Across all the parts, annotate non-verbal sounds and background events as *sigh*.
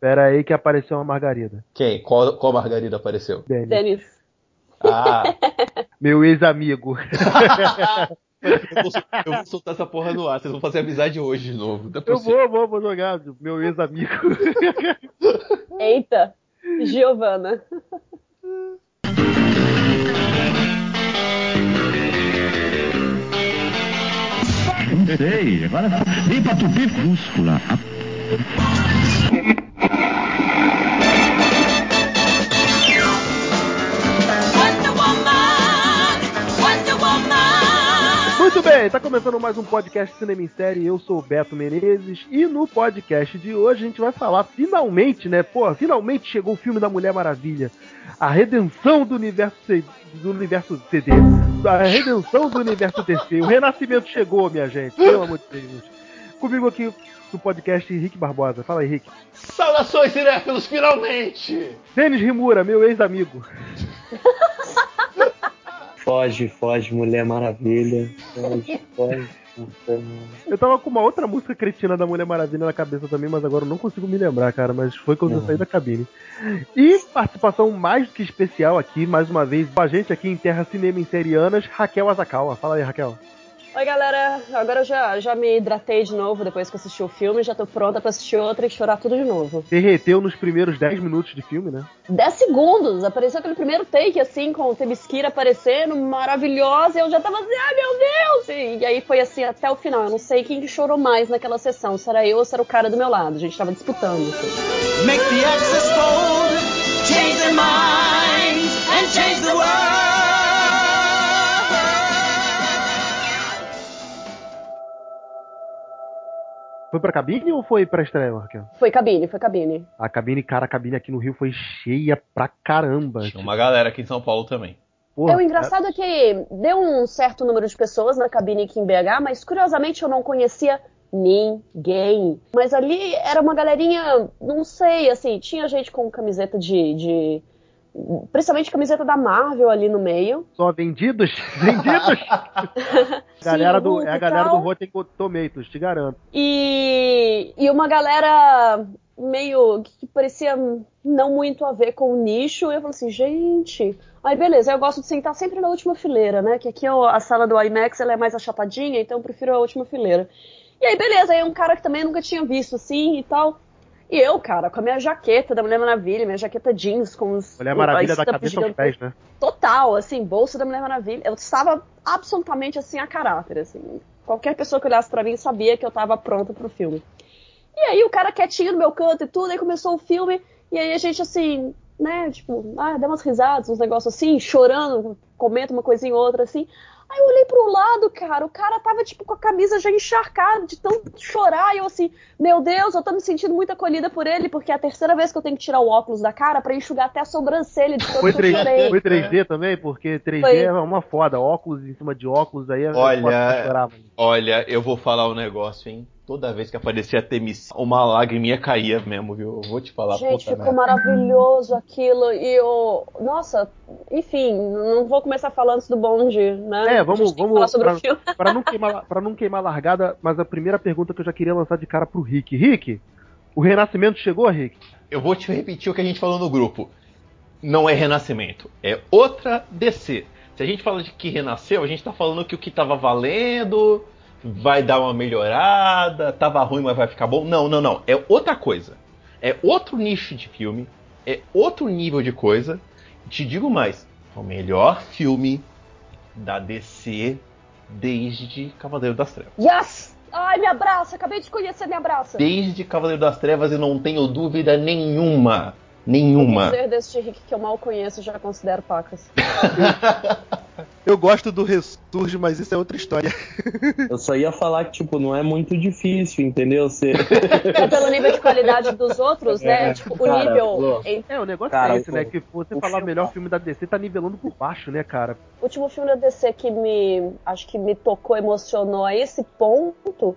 Pera aí que apareceu uma Margarida. Quem? Qual, qual Margarida apareceu? Denis. Denis. Ah, *laughs* Meu ex-amigo. eu vou, eu vou soltar essa porra no ar. Vocês vão fazer amizade hoje de novo. É Eu vou, vou, vou jogar. Meu ex-amigo. *laughs* Eita, Giovana. Não sei, agora vem pra tupir fúscula. Muito bem, tá começando mais um podcast Cinema em Série. Eu sou o Beto Menezes e no podcast de hoje a gente vai falar finalmente, né? Pô, finalmente chegou o filme da Mulher Maravilha. A redenção do universo C- do universo CD. A redenção do universo DC. O renascimento chegou, minha gente. Pelo amor de Deus. Comigo aqui no podcast Henrique Barbosa. Fala aí, Henrique. Saudações, cinéfilos, finalmente! Denis Rimura, meu ex-amigo. Foge, foge, Mulher Maravilha. Foge, foge. Eu tava com uma outra música cretina da Mulher Maravilha na cabeça também, mas agora eu não consigo me lembrar, cara. Mas foi quando eu saí da cabine. E participação mais do que especial aqui, mais uma vez, com a gente aqui em Terra Cinema Inserianas, Raquel Azakawa. Fala aí, Raquel. Oi, galera. Agora eu já, já me hidratei de novo depois que assisti o filme. Já tô pronta pra assistir outra e chorar tudo de novo. Derreteu nos primeiros 10 minutos de filme, né? 10 segundos. Apareceu aquele primeiro take, assim, com o Temesquira aparecendo, maravilhosa. E eu já tava assim, ai meu Deus! E, e aí foi assim até o final. Eu não sei quem que chorou mais naquela sessão. Se era eu ou se era o cara do meu lado. A gente tava disputando. assim. Make the axis fold, change their minds, and change the world. Foi pra cabine ou foi pra estreia, Raquel? Foi cabine, foi cabine. A cabine, cara, a cabine aqui no Rio foi cheia pra caramba. Tinha uma galera aqui em São Paulo também. Porra, É, o engraçado é que deu um certo número de pessoas na cabine aqui em BH, mas curiosamente eu não conhecia ninguém. Mas ali era uma galerinha, não sei, assim, tinha gente com camiseta de. de principalmente camiseta da Marvel ali no meio. Só vendidos? *laughs* Vendidos? *laughs* galera Sim, do, é a galera tal. do Rotten Tomatoes, te garanto. E, e uma galera meio que parecia não muito a ver com o nicho. E eu falei assim, gente. Aí beleza, eu gosto de sentar sempre na última fileira, né? Que aqui é a sala do IMAX ela é mais achapadinha, então eu prefiro a última fileira. E aí beleza, aí um cara que também nunca tinha visto assim e tal. E eu, cara, com a minha jaqueta da Mulher Maravilha, minha jaqueta jeans com os. Mulher Maravilha da cabeça aos gigante. pés, né? Total, assim, bolsa da Mulher Maravilha. Eu estava absolutamente assim a caráter, assim. Qualquer pessoa que olhasse pra mim sabia que eu tava pronta pro filme. E aí o cara quietinho no meu canto e tudo, aí começou o filme, e aí a gente assim, né, tipo, ah, dá umas risadas, uns negócios assim, chorando, comenta uma coisinha ou outra assim. Aí eu olhei pro lado, cara, o cara tava, tipo, com a camisa já encharcada de tanto chorar, e eu assim, meu Deus, eu tô me sentindo muito acolhida por ele, porque é a terceira vez que eu tenho que tirar o óculos da cara pra enxugar até a sobrancelha de tanto Foi, que eu 3, chorei. foi 3D também? Porque 3D Foi. é uma foda. Óculos em cima de óculos aí é Olha-. Olha, eu vou falar um negócio, hein? Toda vez que aparecia a Temis, uma lagriminha caía mesmo, viu? Eu vou te falar, Gente, puta ficou merda. maravilhoso aquilo. E eu. Nossa, enfim, não vou começar falando antes do bonde, né? É, A vamos, vamos falar sobre pra, o filme. *laughs* pra não queimar, pra não queimar largada, mas a primeira pergunta que eu já queria lançar de cara pro Rick. Rick, o renascimento chegou, Rick? Eu vou te repetir o que a gente falou no grupo. Não é renascimento, é outra DC. Se a gente fala de que renasceu, a gente tá falando que o que tava valendo vai dar uma melhorada, tava ruim, mas vai ficar bom. Não, não, não. É outra coisa. É outro nicho de filme, é outro nível de coisa. Te digo mais, é o melhor filme da DC desde Cavaleiro das Trevas. Yes! Ai, me abraça, acabei de conhecer, me abraça. Desde Cavaleiro das Trevas e não tenho dúvida nenhuma. O Nenhuma. dizer deste Rick que eu mal conheço, já considero pacas. *laughs* Eu gosto do Ressurge, mas isso é outra história. *laughs* Eu só ia falar que, tipo, não é muito difícil, entendeu? Você... É pelo nível de qualidade dos outros, né? É, Tipo, o cara, nível. É, o negócio Cara, é esse, o- né? Que você o falar filme- melhor filme da DC tá nivelando por baixo, né, cara? O último filme da DC que me. Acho que me tocou, emocionou a esse ponto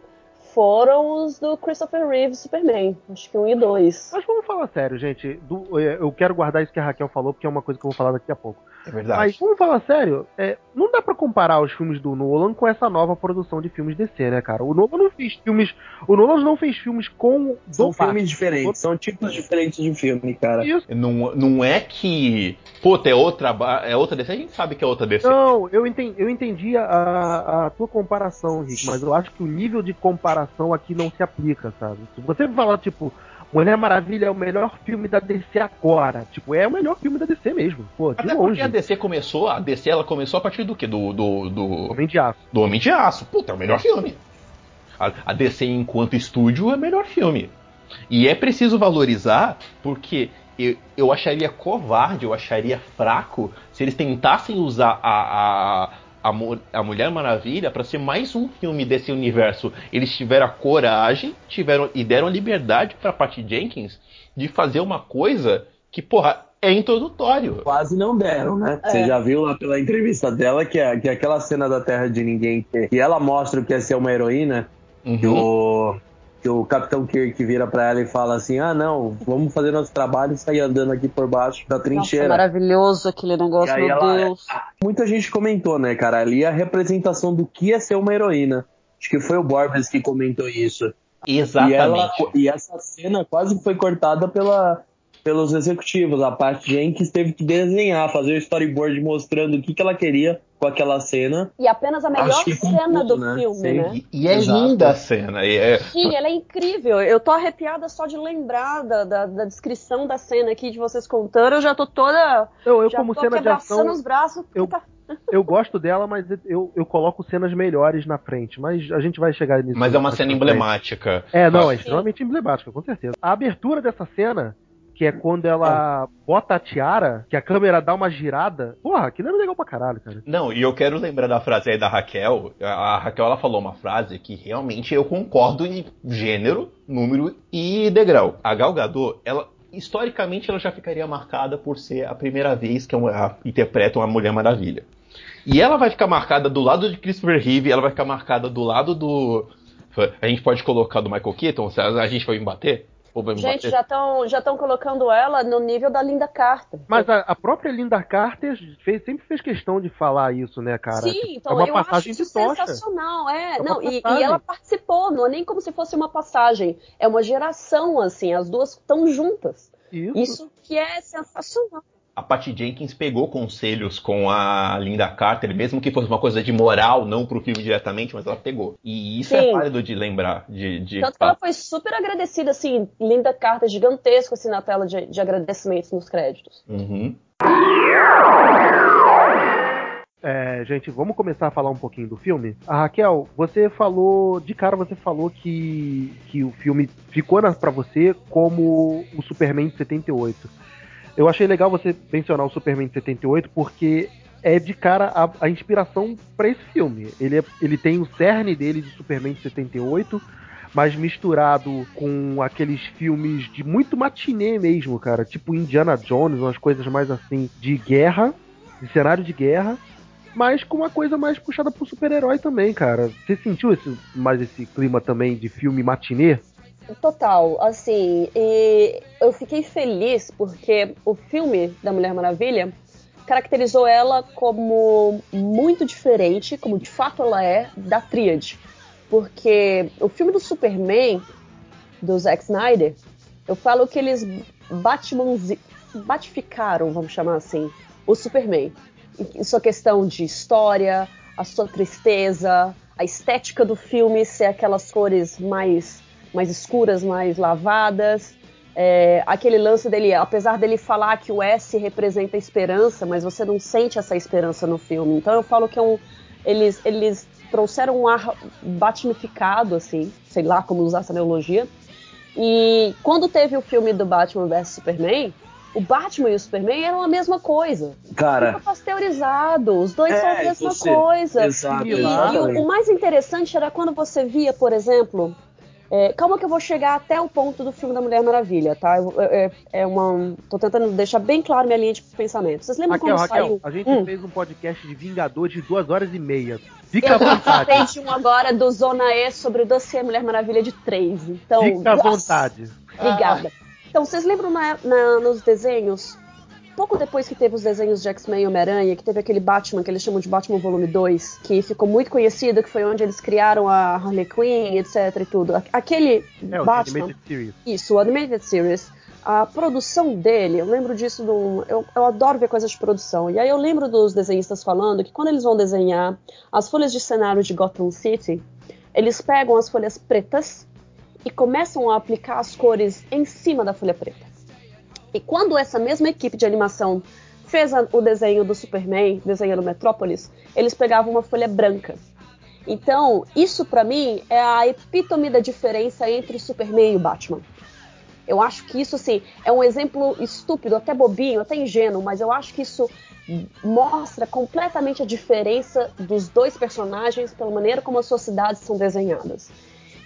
foram os do Christopher Reeve Superman. Acho que um e dois. Mas vamos falar sério, gente. Do- é, eu quero guardar isso que a Raquel falou, porque é uma coisa que eu vou falar daqui a pouco. É verdade. Mas vamos falar sério, é, não dá pra comparar os filmes do Nolan com essa nova produção de filmes DC, né, cara? O Nolan não fez filmes. O Nolan não fez filmes com São do filmes Batman. diferentes, são tipos diferentes de filme, cara. Isso. Não, não é que. Puta, é outra, é outra DC, a gente sabe que é outra DC. Não, eu entendi, eu entendi a, a tua comparação, Rick, mas eu acho que o nível de comparação aqui não se aplica, sabe? Se você falar, tipo, Mulher Maravilha é o melhor filme da DC agora, tipo, é o melhor filme da DC mesmo, pô, de Até longe. porque a DC começou, a DC ela começou a partir do quê? Do, do, do, Homem de Aço. do Homem de Aço. Puta, é o melhor filme. A, a DC enquanto estúdio é o melhor filme. E é preciso valorizar porque eu, eu acharia covarde, eu acharia fraco se eles tentassem usar a, a, a, a Mulher Maravilha para ser mais um filme desse universo. Eles tiveram a coragem tiveram e deram a liberdade para Patty Jenkins de fazer uma coisa que, porra, é introdutório. Quase não deram, né? É. Você já viu lá pela entrevista dela que, é, que é aquela cena da Terra de Ninguém que, que ela mostra o que é ser uma heroína, Uhum. o, que o Capitão Kirk vira pra ela e fala assim: ah, não, vamos fazer nosso trabalho e sair andando aqui por baixo da Nossa, trincheira. maravilhoso aquele negócio, E meu ela- Deus. Muita gente comentou, né, cara? Ali a representação do que é ser uma heroína. Acho que foi o Borbes que comentou isso. E, Exatamente. ela, e essa cena quase foi cortada pela, pelos executivos. A parte Jenkins teve que desenhar, fazer o storyboard mostrando o que, que ela queria com aquela cena. E apenas a melhor cena tudo, do né? filme, Sim. né? E, e é Exato. linda a cena. e é- Sim, ela é incrível. Eu tô arrepiada só de lembrar da, da, da descrição da cena aqui de vocês contando. Eu já tô toda. Eu, eu já como tô cena de ação, os braços. eu- Puta, eu gosto dela, mas eu, eu coloco cenas melhores na frente, mas a gente vai chegar nisso. Mas é uma cena frente. emblemática. É, não, é extremamente emblemática, com certeza. A abertura dessa cena, que é quando ela bota a tiara, que a câmera dá uma girada, porra, aquilo é legal pra caralho, cara. Não, e eu quero lembrar da frase aí da Raquel. A a Raquel ela falou uma frase que realmente eu concordo em gênero, número e degrau. A Gal Gadot, ela historicamente ela já ficaria marcada por ser a primeira vez que ela interpreta uma Mulher Maravilha. E ela vai ficar marcada do lado de Christopher Reeve, ela vai ficar marcada do lado do a gente pode colocar do Michael Keaton, a gente vai me bater? Gente, bater? já estão já tão colocando ela no nível da Linda Carter. Mas a, a própria Linda Carter fez- sempre fez questão de falar isso, né, cara? Sim, Tipo, então é uma eu passagem acho isso de tocha. sensacional, é. É não, e, e ela participou, não é nem como se fosse uma passagem, é uma geração, assim, as duas estão juntas. Isso. Isso que é sensacional. A Patty Jenkins pegou conselhos com a Linda Carter, mesmo que fosse uma coisa de moral, não pro filme diretamente, mas ela pegou. E isso é Sim. válido de lembrar. De, de Tanto que ela foi super agradecida, assim, Linda Carter gigantesco, assim, na tela de, de agradecimentos nos créditos. Uhum. É, gente, vamos começar a falar um pouquinho do filme. A Raquel, você falou, de cara você falou que, que o filme ficou na, pra você como o Superman de 78. Eu achei legal você mencionar o Superman de 78 porque é de cara a, a inspiração pra esse filme. Ele, é- ele tem o cerne dele de Superman de 78, mas misturado com aqueles filmes de muito matinê mesmo, cara, tipo Indiana Jones, umas coisas mais assim de guerra, de cenário de guerra, mas com uma coisa mais puxada pro super-herói também, cara. Você sentiu esse, mais esse clima também de filme matinê? Total, assim, e eu fiquei feliz porque o filme da Mulher Maravilha caracterizou ela como muito diferente, como de fato ela é, da Tríade. Porque o filme do Superman, do Zack Snyder, eu falo que eles batificaram, vamos chamar assim, o Superman. Em sua questão de história, a sua tristeza, a estética do filme ser aquelas cores mais mais escuras, mais lavadas. É, aquele lance dele, apesar dele falar que o S representa a esperança, mas você não sente essa esperança no filme. Então eu falo que é um, eles, eles trouxeram um ar batmificado, assim, sei lá como usar essa neologia. E quando teve o filme do Batman vs Superman, o Batman e o Superman eram a mesma coisa. Cara, Fica pasteurizado, os dois É, são a mesma você- coisa. exato, E, e o mais interessante era quando você via, por exemplo. É, calma que eu vou chegar até o ponto do filme da Mulher Maravilha, tá? Eu- é, é uma. tô tentando deixar bem claro minha linha de pensamento. Vocês lembram Raquel, quando Raquel, saiu? a gente Hum. fez um podcast de Vingadores de duas horas e meia. Fica à Eu vontade. participei de um agora do Zona E sobre o dossiê Mulher Maravilha de 3. Então. Fica à nossa, vontade. Obrigada. Então, vocês lembram na- na- nos desenhos pouco depois que teve os desenhos de X-Men e Homem-Aranha, que teve aquele Batman que eles chamam de Batman Volume 2, que ficou muito conhecido, que foi onde eles criaram a Harley Quinn, etc e tudo. Aquele É, Batman. Animated Series. Isso, o Animated Series. A produção dele, eu lembro disso. Eu, eu adoro ver coisas de produção. E aí eu lembro dos desenhistas falando que quando eles vão desenhar as folhas de cenário de Gotham City, eles pegam as folhas pretas e começam a aplicar as cores em cima da folha preta. E quando essa mesma equipe de animação fez a- o desenho do Superman, desenhando Metrópolis, eles pegavam uma folha branca. Então, isso pra mim é a epítome da diferença entre o Superman e o Batman. Eu acho que isso, assim, é um exemplo estúpido, até bobinho, até ingênuo, mas eu acho que isso mostra completamente a diferença dos dois personagens pela maneira como as suas cidades são desenhadas.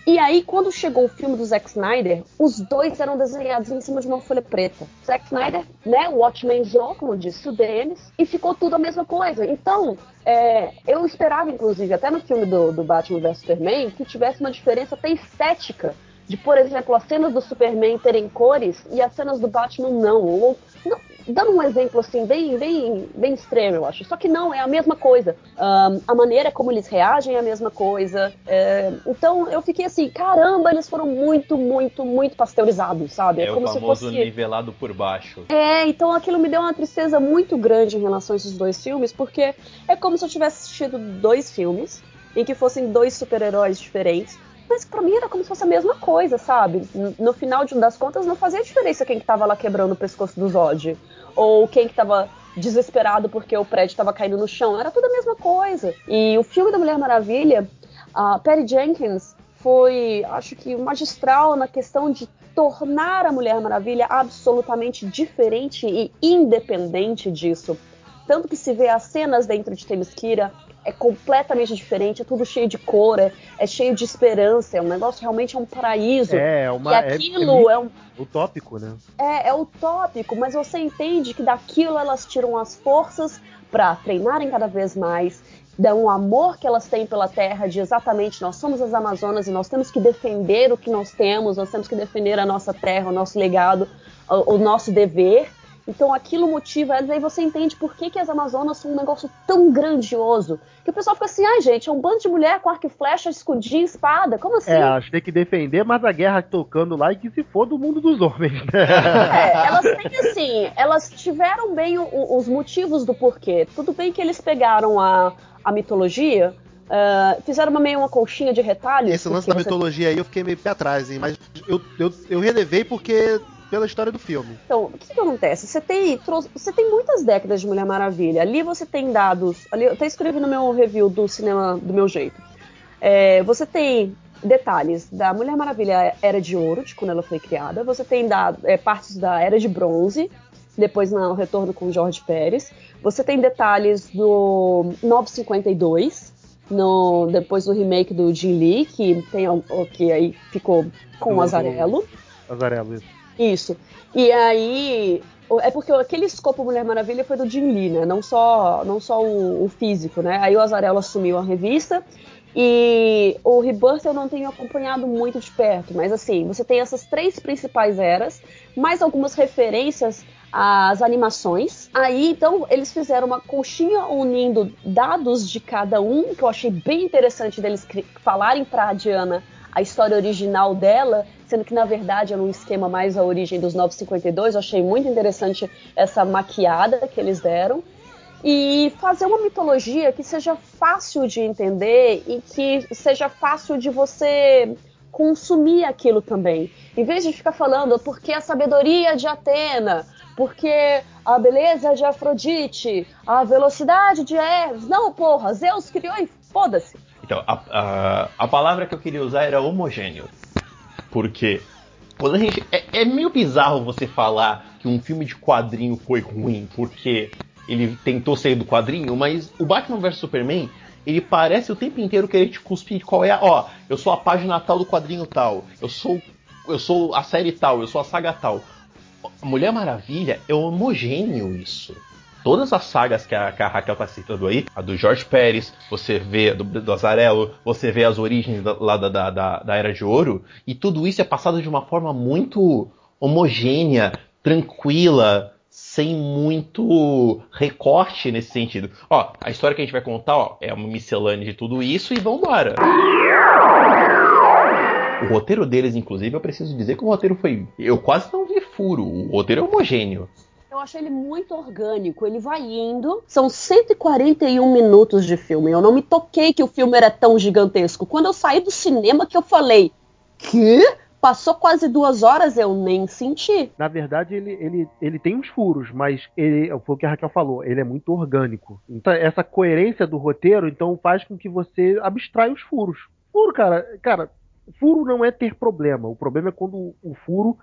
E aí, quando chegou o filme do Zack Snyder, os dois eram desenhados em cima de uma folha preta. Zack Snyder, né, o Watchmenzão, como disse o Denis, e ficou tudo a mesma coisa. Então, é, eu esperava, inclusive, até no filme do, do Batman vs Superman, que tivesse uma diferença até estética. De, por exemplo, as cenas do Superman terem cores e as cenas do Batman não. Ou, não dando um exemplo assim, bem, bem, bem extremo, eu acho. Só que não, é a mesma coisa. Ahn, a maneira como eles reagem é a mesma coisa. É, então eu fiquei assim, caramba, eles foram muito, muito, muito pasteurizados, sabe? É o como se famoso fosse. nivelado por baixo. É, então aquilo me deu uma tristeza muito grande em relação a esses dois filmes, porque é como se eu tivesse assistido dois filmes em que fossem dois super-heróis diferentes, mas pra mim era como se fosse a mesma coisa, sabe? No final de- das contas não fazia diferença quem que tava lá quebrando o pescoço do Zod, ou quem que tava desesperado porque o prédio tava caindo no chão, era tudo a mesma coisa. E o filme da Mulher Maravilha, a Patty Jenkins foi, acho que, magistral na questão de tornar a Mulher Maravilha absolutamente diferente e independente disso. Tanto que se vê as cenas dentro de Themyscira é completamente diferente, é tudo cheio de cor, é, é cheio de esperança, é um negócio realmente é um paraíso. É, e uma. é- aquilo é, é, um, utópico, né? é, é utópico, mas você entende que daquilo elas tiram as forças para treinarem cada vez mais, dão um amor que elas têm pela terra, de exatamente nós somos as Amazonas e nós temos que defender o que nós temos, nós temos que defender a nossa terra, o nosso legado, o, o nosso dever. Então aquilo motiva elas, aí você entende por que, que as Amazonas são um negócio tão grandioso. Que o pessoal fica assim, ai gente, é um bando de mulher com arco e flecha, escudinho, espada, como assim? É, elas têm que defender, mas a guerra tocando lá e que se for do mundo dos homens. né? É, elas têm assim, elas tiveram bem o- o- os motivos do porquê. Tudo bem que eles pegaram a, a mitologia, ah, fizeram uma meio uma colchinha de retalhos. Esse lance da você- mitologia aí eu fiquei meio pé atrás, hein? Mas eu, eu, eu relevei porque. Pela história do filme. Então, o que, que acontece? Você tem, você tem muitas décadas de Mulher Maravilha. Ali você tem dados. Ali, eu até escrevi no meu review do cinema do meu jeito. É, você tem detalhes da Mulher Maravilha Era de Ouro, de quando ela foi criada. Você tem é, partes da Era de Bronze, depois no retorno com George Pérez. Você tem detalhes do 952, no, depois do remake do Jim Lee, que, tem, que aí ficou com o Azarello. Azarelo, isso. Isso. E aí. É porque aquele escopo Mulher Maravilha foi do Jim Lee, né? Não só, não só o, o físico, né? Aí o Azarello assumiu a revista. E o Rebirth eu não tenho acompanhado muito de perto, mas assim, você tem essas três principais eras, mais algumas referências às animações. Aí, então, eles fizeram uma conchinha unindo dados de cada um, que eu achei bem interessante deles falarem pra Diana a história original dela, sendo que na verdade é um esquema mais a origem dos 952. Eu achei muito interessante essa maquiada que eles deram. E fazer uma mitologia que seja fácil de entender e que seja fácil de você consumir aquilo também. Em vez de ficar falando porque a sabedoria de Atena, porque a beleza de Afrodite, a velocidade de Hermes. Não, porra, Zeus criou e foda-se. Então, a, a, a palavra que eu queria usar era homogêneo. Porque quando a gente. É, é meio bizarro você falar que um filme de quadrinho foi ruim porque ele tentou sair do quadrinho, mas o Batman vs Superman, ele parece o tempo inteiro querer te cuspir qual é a. Ó, eu sou a página tal do quadrinho tal, eu sou. Eu sou a série tal, eu sou a saga tal. Mulher Maravilha é homogêneo isso todas as sagas que a, que a Raquel tá citando aí, a do Jorge Pérez, você vê do, do você vê as origens da, lá da, da, da, da Era de Ouro, e tudo isso é passado de uma forma muito homogênea, tranquila, sem muito recorte nesse sentido. Ó, a história que a gente vai contar, ó, é uma miscelânea de tudo isso e vambora. O roteiro deles, inclusive, eu preciso dizer que o roteiro foi. Eu quase não vi furo. O roteiro é homogêneo. Eu achei ele muito orgânico. Ele vai indo. São 141 minutos de filme. Eu não me toquei que o filme era tão gigantesco. Quando eu saí do cinema, que eu falei: Que? Passou quase duas horas, eu nem senti. Na verdade, ele, ele, ele tem uns furos, mas ele, foi o que a Raquel falou, ele é muito orgânico. Então, essa coerência do roteiro, então, faz com que você abstrai os furos. Furo, cara, cara, furo não é ter problema. O problema é quando o furo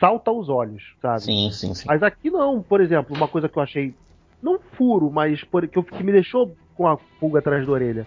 salta aos olhos, sabe? Sim, sim, sim. Mas aqui não, por exemplo, uma coisa que eu achei. Não furo, mas por, que, eu- que me deixou com a pulga atrás da orelha.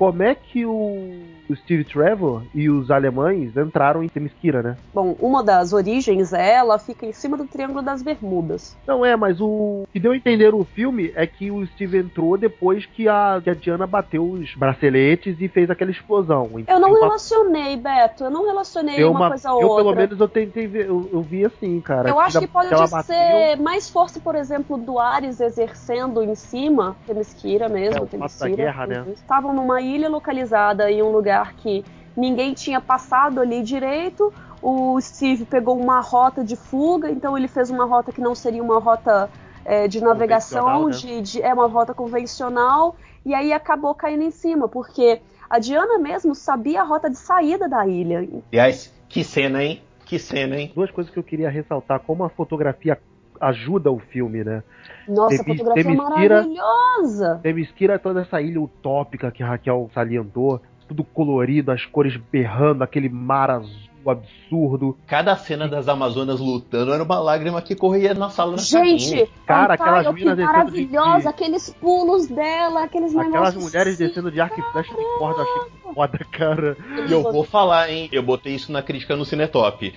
Como é que o, Steve Trevor e os alemães entraram em Themyscira, né? Bom, uma das origens é ela fica em cima do Triângulo das Bermudas. Não é, mas o que deu a entender o filme é que o Steve entrou depois que a, que a Diana bateu os braceletes e fez aquela explosão. Eu não Uma- relacionei, Beto. Eu não relacionei deu uma, coisa a eu, outra. pelo menos, eu tentei ver, eu, eu vi assim, cara. Eu acho que pode ser mais força, por exemplo, do Ares exercendo em cima, Temesquira mesmo, É, Themyscira. guerra, né? Estavam numa ilha localizada em um lugar que ninguém tinha passado ali direito. O Steve pegou uma rota de fuga, então ele fez uma rota que não seria uma rota é, de navegação, né? de, de- é uma rota convencional, e aí acabou caindo em cima, porque a Diana mesmo sabia a rota de saída da ilha. Aliás, que cena, hein? Que cena, hein? Duas coisas que eu queria ressaltar, como a fotografia ajuda o filme, né? Nossa, a Temi- fotografia é Themyscira- maravilhosa! Themyscira é toda essa ilha utópica que a Raquel salientou, tudo colorido, as cores berrando, aquele mar azul absurdo. Cada cena das Amazonas lutando era uma lágrima que corria na sala da Gente. Cara, a aquelas Antiope minas maravilhosa, de- aqueles pulos dela, aqueles Aquelas negócios mulheres assim. descendo de arco e flecha de corda, eu achei foda, cara. E eu vou falar, hein? Eu botei isso na crítica no Cinetop.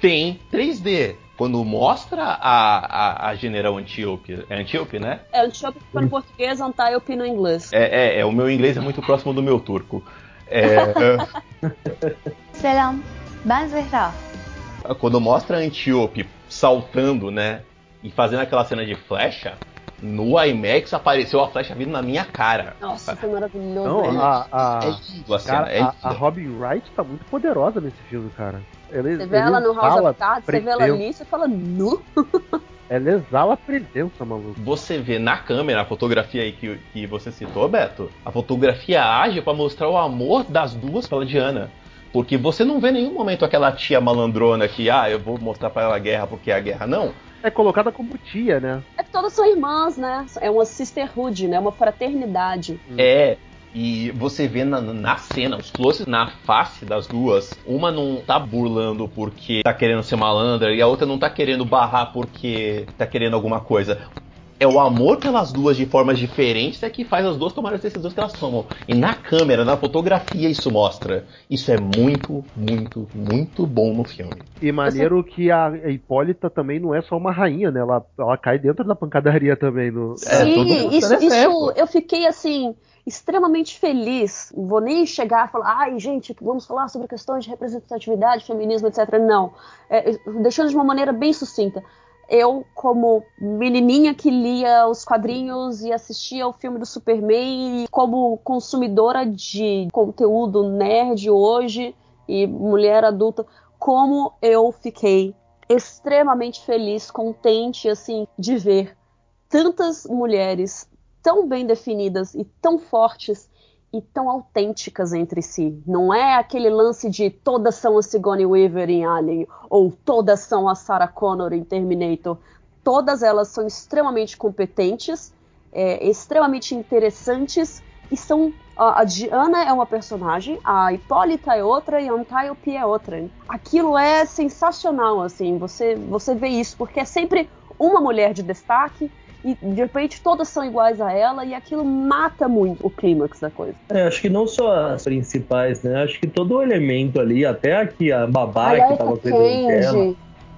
Tem 3D. Quando mostra a, a, a General Antiope. É Antiope, né? É, Antiope ficou no português, Antiope no inglês. É, é, é, o meu inglês é muito próximo do meu turco. É, *laughs* Selam, ben Zehra. quando mostra a Antiope saltando, né? E fazendo aquela cena de flecha, no IMAX apareceu a flecha vindo na minha cara. Nossa, foi maravilhoso. Não, né? a, a, É lindo a cena, cara, é a, a Robin Wright tá muito poderosa nesse filme, cara. Ela, Você vê ela no House of Cards, você vê ela ali, você fala nu. *laughs* Ela exala presença, maluco. Você vê na câmera a fotografia aí que, que você citou, Beto. A fotografia age pra mostrar o amor das duas pela Diana. Porque você não vê em nenhum momento aquela tia malandrona que, ah, eu vou mostrar pra ela a guerra porque é a guerra. Não. É colocada como tia, né? É que todas são irmãs, né? É uma sisterhood, né? Uma fraternidade. É. E você vê na, na cena, os closes na face das duas, uma não tá burlando porque tá querendo ser malandra e a outra não tá querendo barrar porque tá querendo alguma coisa. É o amor pelas duas de formas diferentes é que faz as duas tomarem as decisões que elas tomam. E na câmera, na fotografia, isso mostra. Isso é muito, muito, muito bom no filme. E maneiro que a Hipólita também não é só uma rainha, né? Ela, ela cai dentro da pancadaria também. No... É, todo Sim, mundo isso, tá isso eu fiquei assim extremamente feliz. Vou nem chegar a falar, ai gente, vamos falar sobre questões de representatividade, feminismo, etc. Não, É, deixando de uma maneira bem sucinta. Eu, como menininha que lia os quadrinhos e assistia ao filme do Superman, e como consumidora de conteúdo nerd hoje e mulher adulta, como eu fiquei extremamente feliz, contente, assim, de ver tantas mulheres tão bem definidas e tão fortes e tão autênticas entre si. Não é aquele lance de todas são a Sigourney Weaver em Alien ou todas são a Sarah Connor em Terminator. Todas elas são extremamente competentes, é, extremamente interessantes e são a, Diana é uma personagem, a Hipólita é outra e a Antiope é outra. Aquilo é sensacional, assim, você, você vê isso, porque é sempre uma mulher de destaque e de repente todas são iguais a ela e aquilo mata muito o clímax da coisa. É, acho que não só as principais, né? Acho que todo o elemento ali, até aqui a babá Ai, que tava cuidando dela.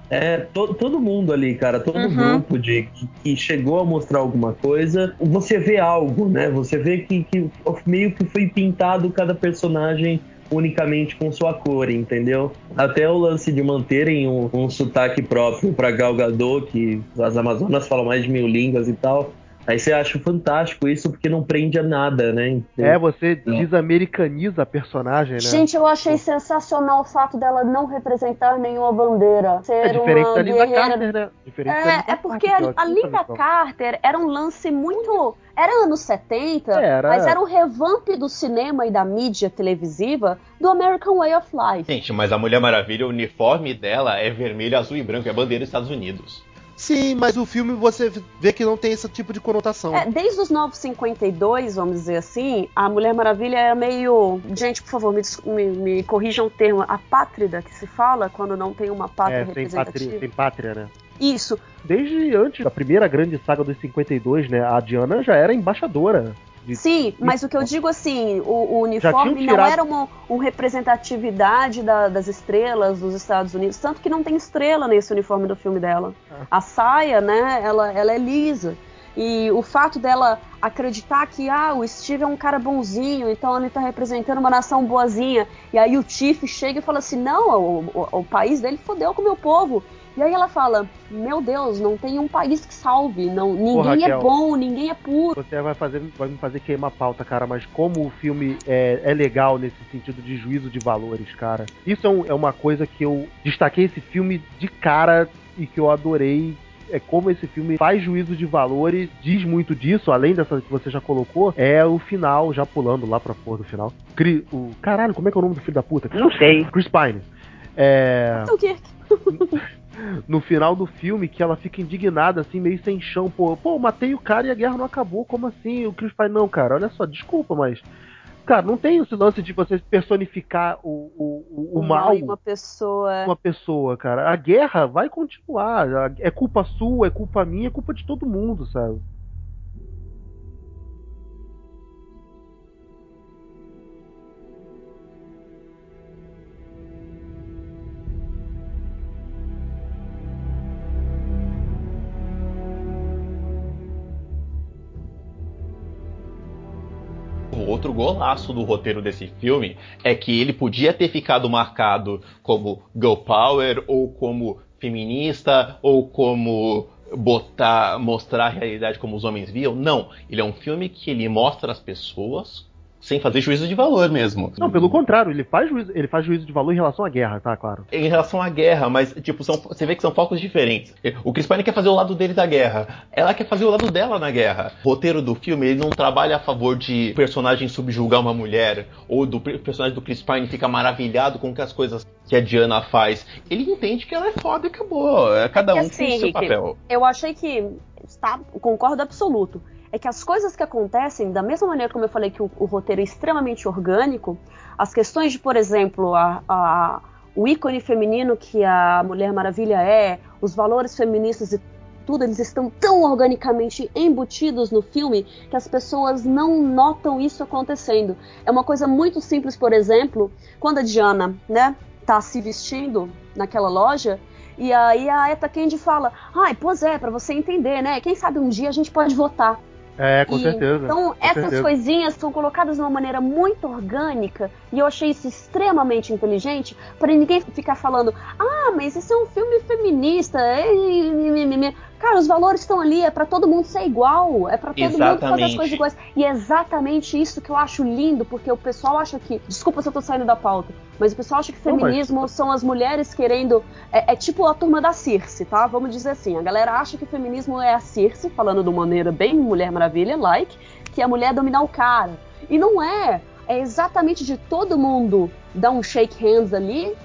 É, to- todo mundo ali, cara, todo Uhum. grupo de que, que chegou a mostrar alguma coisa, você vê algo, né? Você vê que, que meio que foi pintado cada personagem unicamente com sua cor, entendeu? Até o lance de manterem um, um sotaque próprio para Gal Gadot, que as Amazonas falam mais de mil línguas e tal. Aí você acha fantástico isso porque não prende a nada, né? É, você desamericaniza a personagem, né? Gente, eu achei sensacional o fato dela não representar nenhuma bandeira. Ser é diferente uma da Linda guerreira. Carter, né? Diferente da É, Linda é porque Carter, a, a Linda. Carter era um lance muito. Era anos 70, Era. mas era o revamp do cinema e da mídia televisiva do American Way of Life. Gente, mas a Mulher Maravilha, o uniforme dela é vermelho, azul e branco, é a bandeira dos Estados Unidos. Sim, mas o filme você vê que não tem esse tipo de conotação. É, desde os 952, vamos dizer assim, a Mulher Maravilha é meio. Gente, por favor, me, me, me corrijam o termo. Apátrida que se fala quando não tem uma pátria É, sem representativa. pátria, sem pátria, né? Isso. Desde antes da primeira grande saga dos 52, né? A Diana já era embaixadora. De- Sim, mas o que eu digo assim, o, o uniforme não era uma, uma representatividade da- das estrelas dos Estados Unidos, tanto que não tem estrela nesse uniforme do filme dela. Ah. A saia, né, ela, ela é lisa. E o fato dela acreditar que ah, o Steve é um cara bonzinho, então ele tá representando uma nação boazinha. E aí o Tiff chega e fala assim: não, o, o- o país dele fodeu com o meu povo. E aí ela fala: Meu Deus, não tem um país que salve. Não, ninguém é Raquel. bom, ninguém é puro. Você vai, fazer, vai me fazer queimar a pauta, cara, mas como o filme é, é legal nesse sentido de juízo de valores, cara. Isso é, um- é uma coisa que eu destaquei esse filme de cara e que eu adorei. É como esse filme faz juízo de valores, diz muito disso, além dessa que você já colocou, é o final, já pulando lá pra porra do final. Cri- o, caralho, como é que é o nome do filho da puta? Não sei. Chris Pine. É, Então, o quê? *laughs* no final do filme que ela fica indignada, assim, meio sem chão, pô, pô, matei o cara e a guerra não acabou, como assim? O Chris Pine, não, cara, olha só, desculpa, mas. Cara, não tem esse lance de você personificar o, o, o, o mal uma pessoa. uma pessoa, cara. A guerra vai continuar. É culpa sua, é culpa minha, é culpa de todo mundo, sabe? Outro golaço do roteiro desse filme é que ele podia ter ficado marcado como girl power ou como feminista ou como botar mostrar a realidade como os homens viam. Não, ele é um filme que ele mostra as pessoas sem fazer juízo de valor mesmo. Não, pelo contrário, ele faz, juízo, ele faz juízo de valor em relação à guerra, tá, claro. Em relação à guerra, mas tipo, são, você vê que são focos diferentes. O Chris Pine quer fazer o lado dele da guerra, ela quer fazer o lado dela na guerra. O roteiro do filme, ele não trabalha a favor de o personagem subjugar uma mulher, ou do per- personagem do Chris Pine ficar maravilhado com que as coisas que a Diana faz. Ele entende que ela é foda e acabou. É, Cada É um assim, tem seu Rick, papel. Eu achei que. Tá, concordo absoluto. É que as coisas que acontecem, da mesma maneira como eu falei que o, o roteiro é extremamente orgânico, as questões de, por exemplo, a, a- o ícone feminino que a Mulher Maravilha é, os valores feministas e tudo, eles estão tão organicamente embutidos no filme que as pessoas não notam isso acontecendo. É uma coisa muito simples, por exemplo, quando a Diana, né, tá se vestindo naquela loja, e aí a Eta Candy fala: Ai, pois é, pra você entender, né? Quem sabe um dia a gente pode votar. É, com E, certeza. Então, com essas certeza. coisinhas são colocadas de uma maneira muito orgânica e eu achei isso extremamente inteligente para ninguém ficar falando: ah, mas isso é um filme feminista. e- e- Cara, os valores estão ali, é para todo mundo ser igual, é para todo mundo fazer as Exatamente. coisas iguais. E é exatamente isso que eu acho lindo, porque o pessoal acha que. Desculpa se eu tô saindo da pauta, mas o pessoal acha que mas- feminismo são as mulheres querendo. É, é tipo a turma da Circe, tá? Vamos dizer assim. A galera acha que o feminismo é a Circe, falando de uma maneira bem Mulher Maravilha, like, que é a mulher dominar o cara. E não é. É exatamente de todo mundo dar um shake hands ali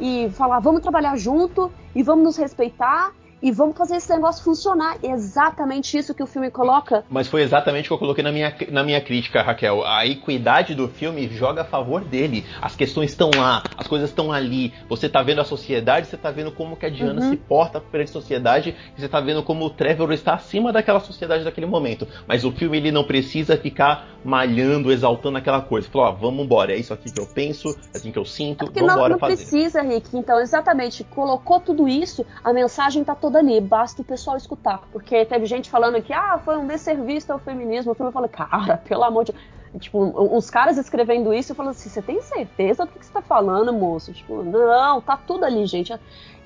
e falar, vamos trabalhar junto e vamos nos respeitar e vamos fazer esse negócio funcionar. É exatamente isso que o filme coloca. Mas foi exatamente o que eu coloquei na minha, na minha crítica, Raquel. A equidade do filme joga a favor dele. As questões estão lá, as coisas estão ali. Você tá vendo a sociedade, você tá vendo como que a Diana Uhum. se porta perante a sociedade, você tá vendo como o Trevor está acima daquela sociedade daquele momento. Mas o filme ele não precisa ficar malhando, exaltando aquela coisa. Falou, ó, vamos embora, é isso aqui que eu penso, é assim que eu sinto, Porque vamos não, embora não precisa, Rick. Então, exatamente, colocou tudo isso, a mensagem tá toda ali, basta o pessoal escutar. Porque teve gente falando que, ah, foi um desserviço ao feminismo. O filme falei, cara, *laughs* pelo amor de Tipo, uns caras escrevendo isso, eu falo assim, você tem certeza do que você tá falando, moço? Tipo, não, tá tudo ali, gente.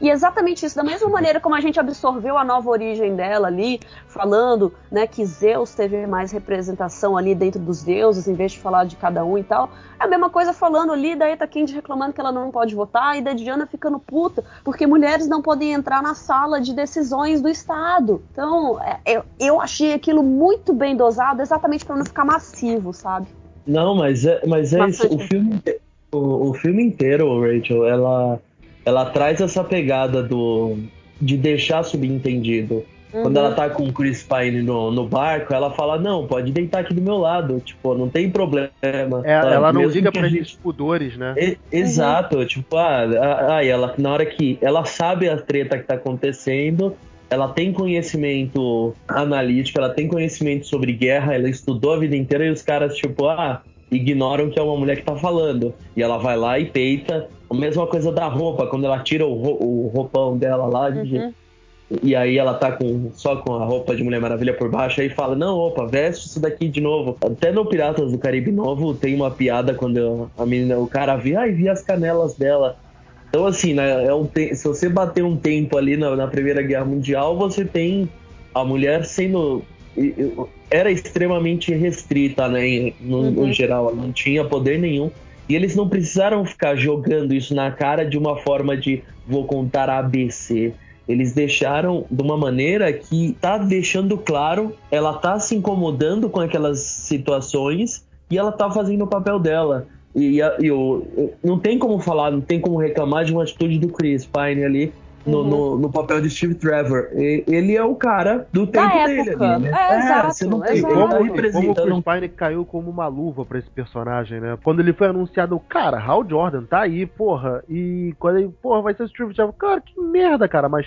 E exatamente isso, da mesma maneira como a gente absorveu a nova origem dela ali, falando né, que Zeus teve mais representação ali dentro dos deuses, em vez de falar de cada um e tal, é a mesma coisa falando ali da Eta Candy reclamando que ela não pode votar e da Diana ficando puta, porque mulheres não podem entrar na sala de decisões do Estado. Então, é, eu, eu achei aquilo muito bem dosado, exatamente para não ficar massivo, sabe? Não, mas é, mas é isso. O filme, o, o filme inteiro, Rachel, ela ela traz essa pegada do de deixar subentendido. Uhum. Quando ela tá com o Chris Pine no, no barco, ela fala, não, pode deitar aqui do meu lado, tipo, não tem problema. É, ela não liga pra gente pudores, né? E, exato, uhum. tipo, ah, ah, ah, ela, na hora que ela sabe a treta que tá acontecendo, ela tem conhecimento analítico, ela tem conhecimento sobre guerra, ela estudou a vida inteira e os caras, tipo, ah, ignoram que é uma mulher que tá falando. E ela vai lá e peita. A mesma coisa da roupa, quando ela tira o, o roupão dela lá, uhum. e aí ela tá com, só com a roupa de Mulher Maravilha por baixo, aí fala, não, opa, veste isso daqui de novo. Até no Piratas do Caribe Novo tem uma piada quando a menina, o cara vê, ai, vi as canelas dela. Então, assim, né, é um te... se você bater um tempo ali na, na Primeira Guerra Mundial, você tem a mulher sendo era extremamente restrita, né? No, uhum. no, geral, ela não tinha poder nenhum. E eles não precisaram ficar jogando isso na cara de uma forma de vou contar ABC. Eles deixaram de uma maneira que tá deixando claro, ela tá se incomodando com aquelas situações e ela tá fazendo o papel dela. E, e, e não tem como falar, não tem como reclamar de uma atitude do Chris Pine ali, no, uhum. no, no, papel de Steve Trevor. ele é o cara do tempo da dele época. ali, né? É, é, exato, você não tem exato. como, tá representando... como o Chris Pine caiu como uma luva pra esse personagem, né? Quando ele foi anunciado, cara, Hal Jordan tá aí, porra. E quando ele, porra, vai ser o Steve Trevor. Cara, que merda, cara, mas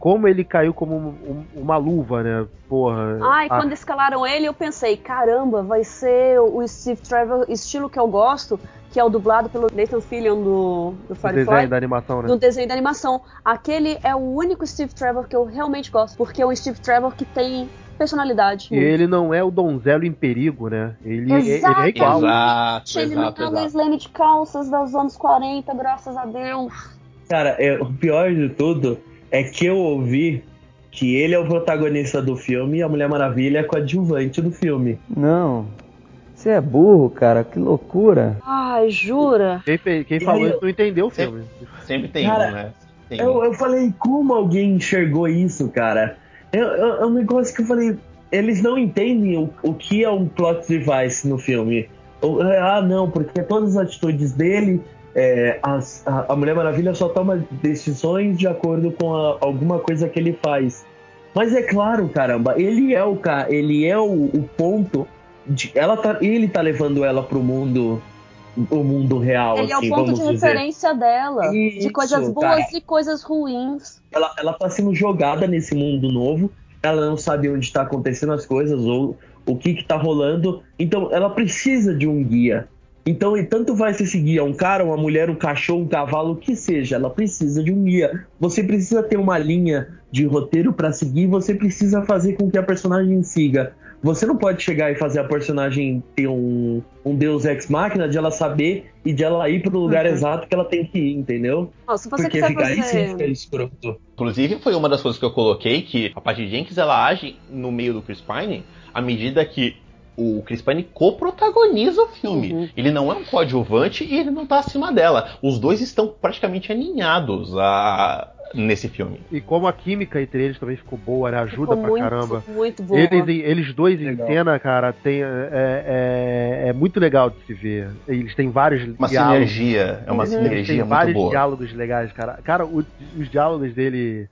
como ele caiu como um, uma luva, né? Porra. Ai, a... quando escalaram ele, eu pensei, caramba, vai ser o Steve Trevor, estilo que eu gosto, que é o dublado pelo Nathan Fillion do, do Firefly. desenho da animação, né? Do desenho da animação. Aquele é o único Steve Trevor que eu realmente gosto, porque é um Steve Trevor que tem personalidade. E ele não é o donzelo em perigo, né? Ele, exato. ele é igual. Exato, ele exato, não tá Slane de calças dos anos 40, graças a Deus. Cara, é, o pior de tudo é que eu ouvi que ele é o protagonista do filme e a Mulher Maravilha é coadjuvante do filme. Não. Você é burro, cara, que loucura. Ai, jura? Quem, quem falou isso não entendeu o filme. Sempre, sempre tem cara, um, né? Tem eu, um. eu falei, como alguém enxergou isso, cara? É um negócio que eu falei, eles não entendem o, o que é um plot device no filme. Ah, não, porque todas as atitudes dele é, as, a, a, Mulher Maravilha só toma decisões de acordo com a, alguma coisa que ele faz. Mas é claro, caramba, ele é o cara, ele é o, o ponto de, ela tá, ele tá levando ela pro mundo o mundo real. Ele assim, é o assim, ponto de dizer. referência dela, Isso, de coisas boas cara. e coisas ruins. Ela, ela tá sendo jogada nesse mundo novo. Ela não sabe onde está acontecendo as coisas ou o que que tá rolando. Então ela precisa de um guia. Então, e tanto vai se seguir a um cara, uma mulher, um cachorro, um cavalo, o que seja, ela precisa de um guia. Você precisa ter uma linha de roteiro para seguir, você precisa fazer com que a personagem siga. Você não pode chegar e fazer a personagem ter um, um deus ex máquina de ela saber e de ela ir pro lugar uhum. exato que ela tem que ir, entendeu? Oh, se você Porque ficar fazer... aí fica escroto. Inclusive, foi uma das coisas que eu coloquei, que a Patty Jenkins ela age no meio do Chris Pine à medida que o Chris Pine co-protagoniza o filme. Uhum. Ele não é um coadjuvante e ele não tá acima dela. Os dois estão praticamente alinhados a, nesse filme. E como a química entre eles também ficou boa, né? Ajuda ficou pra muito, caramba. Muito boa. Eles, eles dois legal. em cena, cara, tem, é, é, é, muito legal de se ver. Eles têm vários uma diálogos. sinergia, é uma uhum. sinergia muito vários boa. diálogos legais, cara. Cara, o, os diálogos dele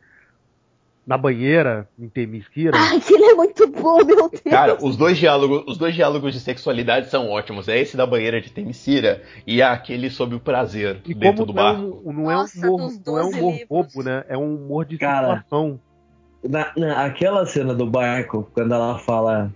na banheira em Temesquira. Ah, aquilo é muito bom, meu Deus. Cara, os dois diálogos, os dois diálogos de sexualidade são ótimos. É esse da banheira de Temesquira e aquele sobre o prazer e dentro do bar. Não, não, é um humor, não é um humor bobo, né? É um humor de Cara, situação. Na, na, aquela cena do barco, quando ela fala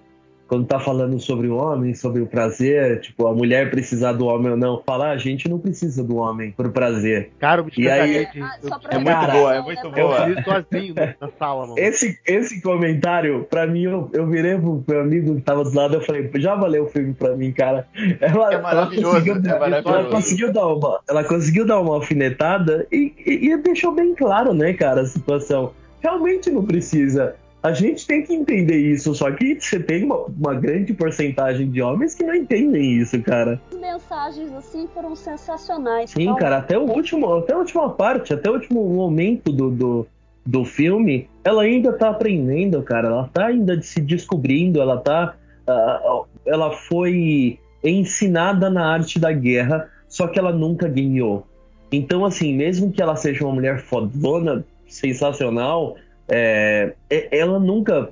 quando tá falando sobre o homem, sobre o prazer, tipo, a mulher precisar do homem ou não, falar a gente não precisa do homem por prazer. Cara, o bicho E aí- Ah, É muito lembrar, boa, é muito pra- Eu boa. vi *laughs* sozinho na na sala, mano. Esse, esse comentário, pra mim, eu, eu virei pro meu amigo que tava do lado, eu falei, já valeu o filme pra mim, cara. *laughs* Ela, É maravilhoso, ela conseguiu, é maravilhoso. Ela conseguiu dar uma, ela conseguiu dar uma alfinetada e, e, e deixou bem claro, né, cara, a situação. Realmente não precisa. A gente tem que entender isso, só que você tem uma, uma grande porcentagem de homens que não entendem isso, cara. As mensagens assim foram sensacionais. Sim, Então, cara, até o último, até a última parte, até o último momento do, do, do filme, ela ainda tá aprendendo, cara. Ela tá ainda se descobrindo, ela tá. ah, ela foi ensinada na arte da guerra, só que ela nunca ganhou. Então, assim, mesmo que ela seja uma mulher fodona, sensacional, é, ela nunca,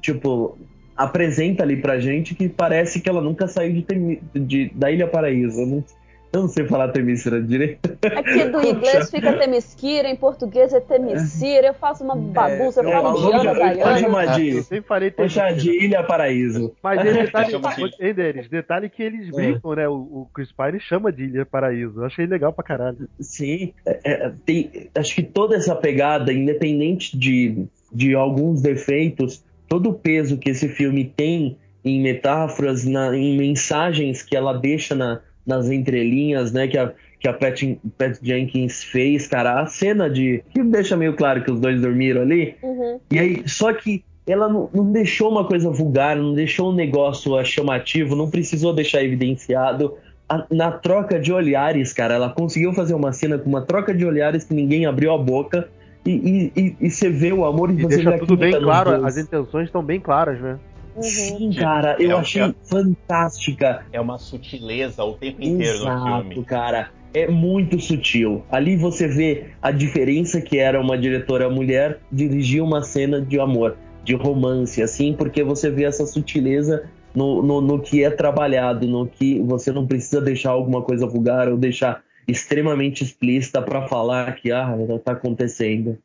tipo, apresenta ali pra gente que parece que ela nunca saiu de, de- da Ilha Paraíso. Eu não, eu não sei falar Temícera direito. Aqui do *laughs* inglês fica Temesquira, em português é Temesira. Eu faço uma bagunça, eu É, falo vamos Diana, vamos Diana. chamar Eu de, sempre falei vamos chamar de. Ilha Paraíso. Mas ele, detalhe, *laughs* hein, deles, detalhe que eles brincam, né? O, o Chris Pine chama de Ilha Paraíso. Eu achei legal pra caralho. Sim, é, é, tem- acho que toda essa pegada, independente de, de alguns defeitos, todo o peso que esse filme tem em metáforas, na- em mensagens que ela deixa na- nas entrelinhas, né? Que a, que a Pat, Pat Jenkins fez, cara. A cena de. que deixa meio claro que os dois dormiram ali. Uhum. E aí, só que ela não, não deixou uma coisa vulgar, não deixou um negócio chamativo, não precisou deixar evidenciado. A- na troca de olhares, cara, ela conseguiu fazer uma cena com uma troca de olhares que ninguém abriu a boca e, e, e- e você vê o amor e, E você deixa vê a tudo bem claro, as intenções estão bem claras, né? Uhum. Sim, cara, eu É achei é- fantástica. É uma sutileza o tempo inteiro no Exato, filme. cara. É muito sutil. Ali você vê a diferença que era uma diretora mulher dirigir uma cena de amor, de romance, assim, porque você vê essa sutileza no, no, no que é trabalhado, no que você não precisa deixar alguma coisa vulgar ou deixar extremamente explícita pra falar que ah, tá acontecendo.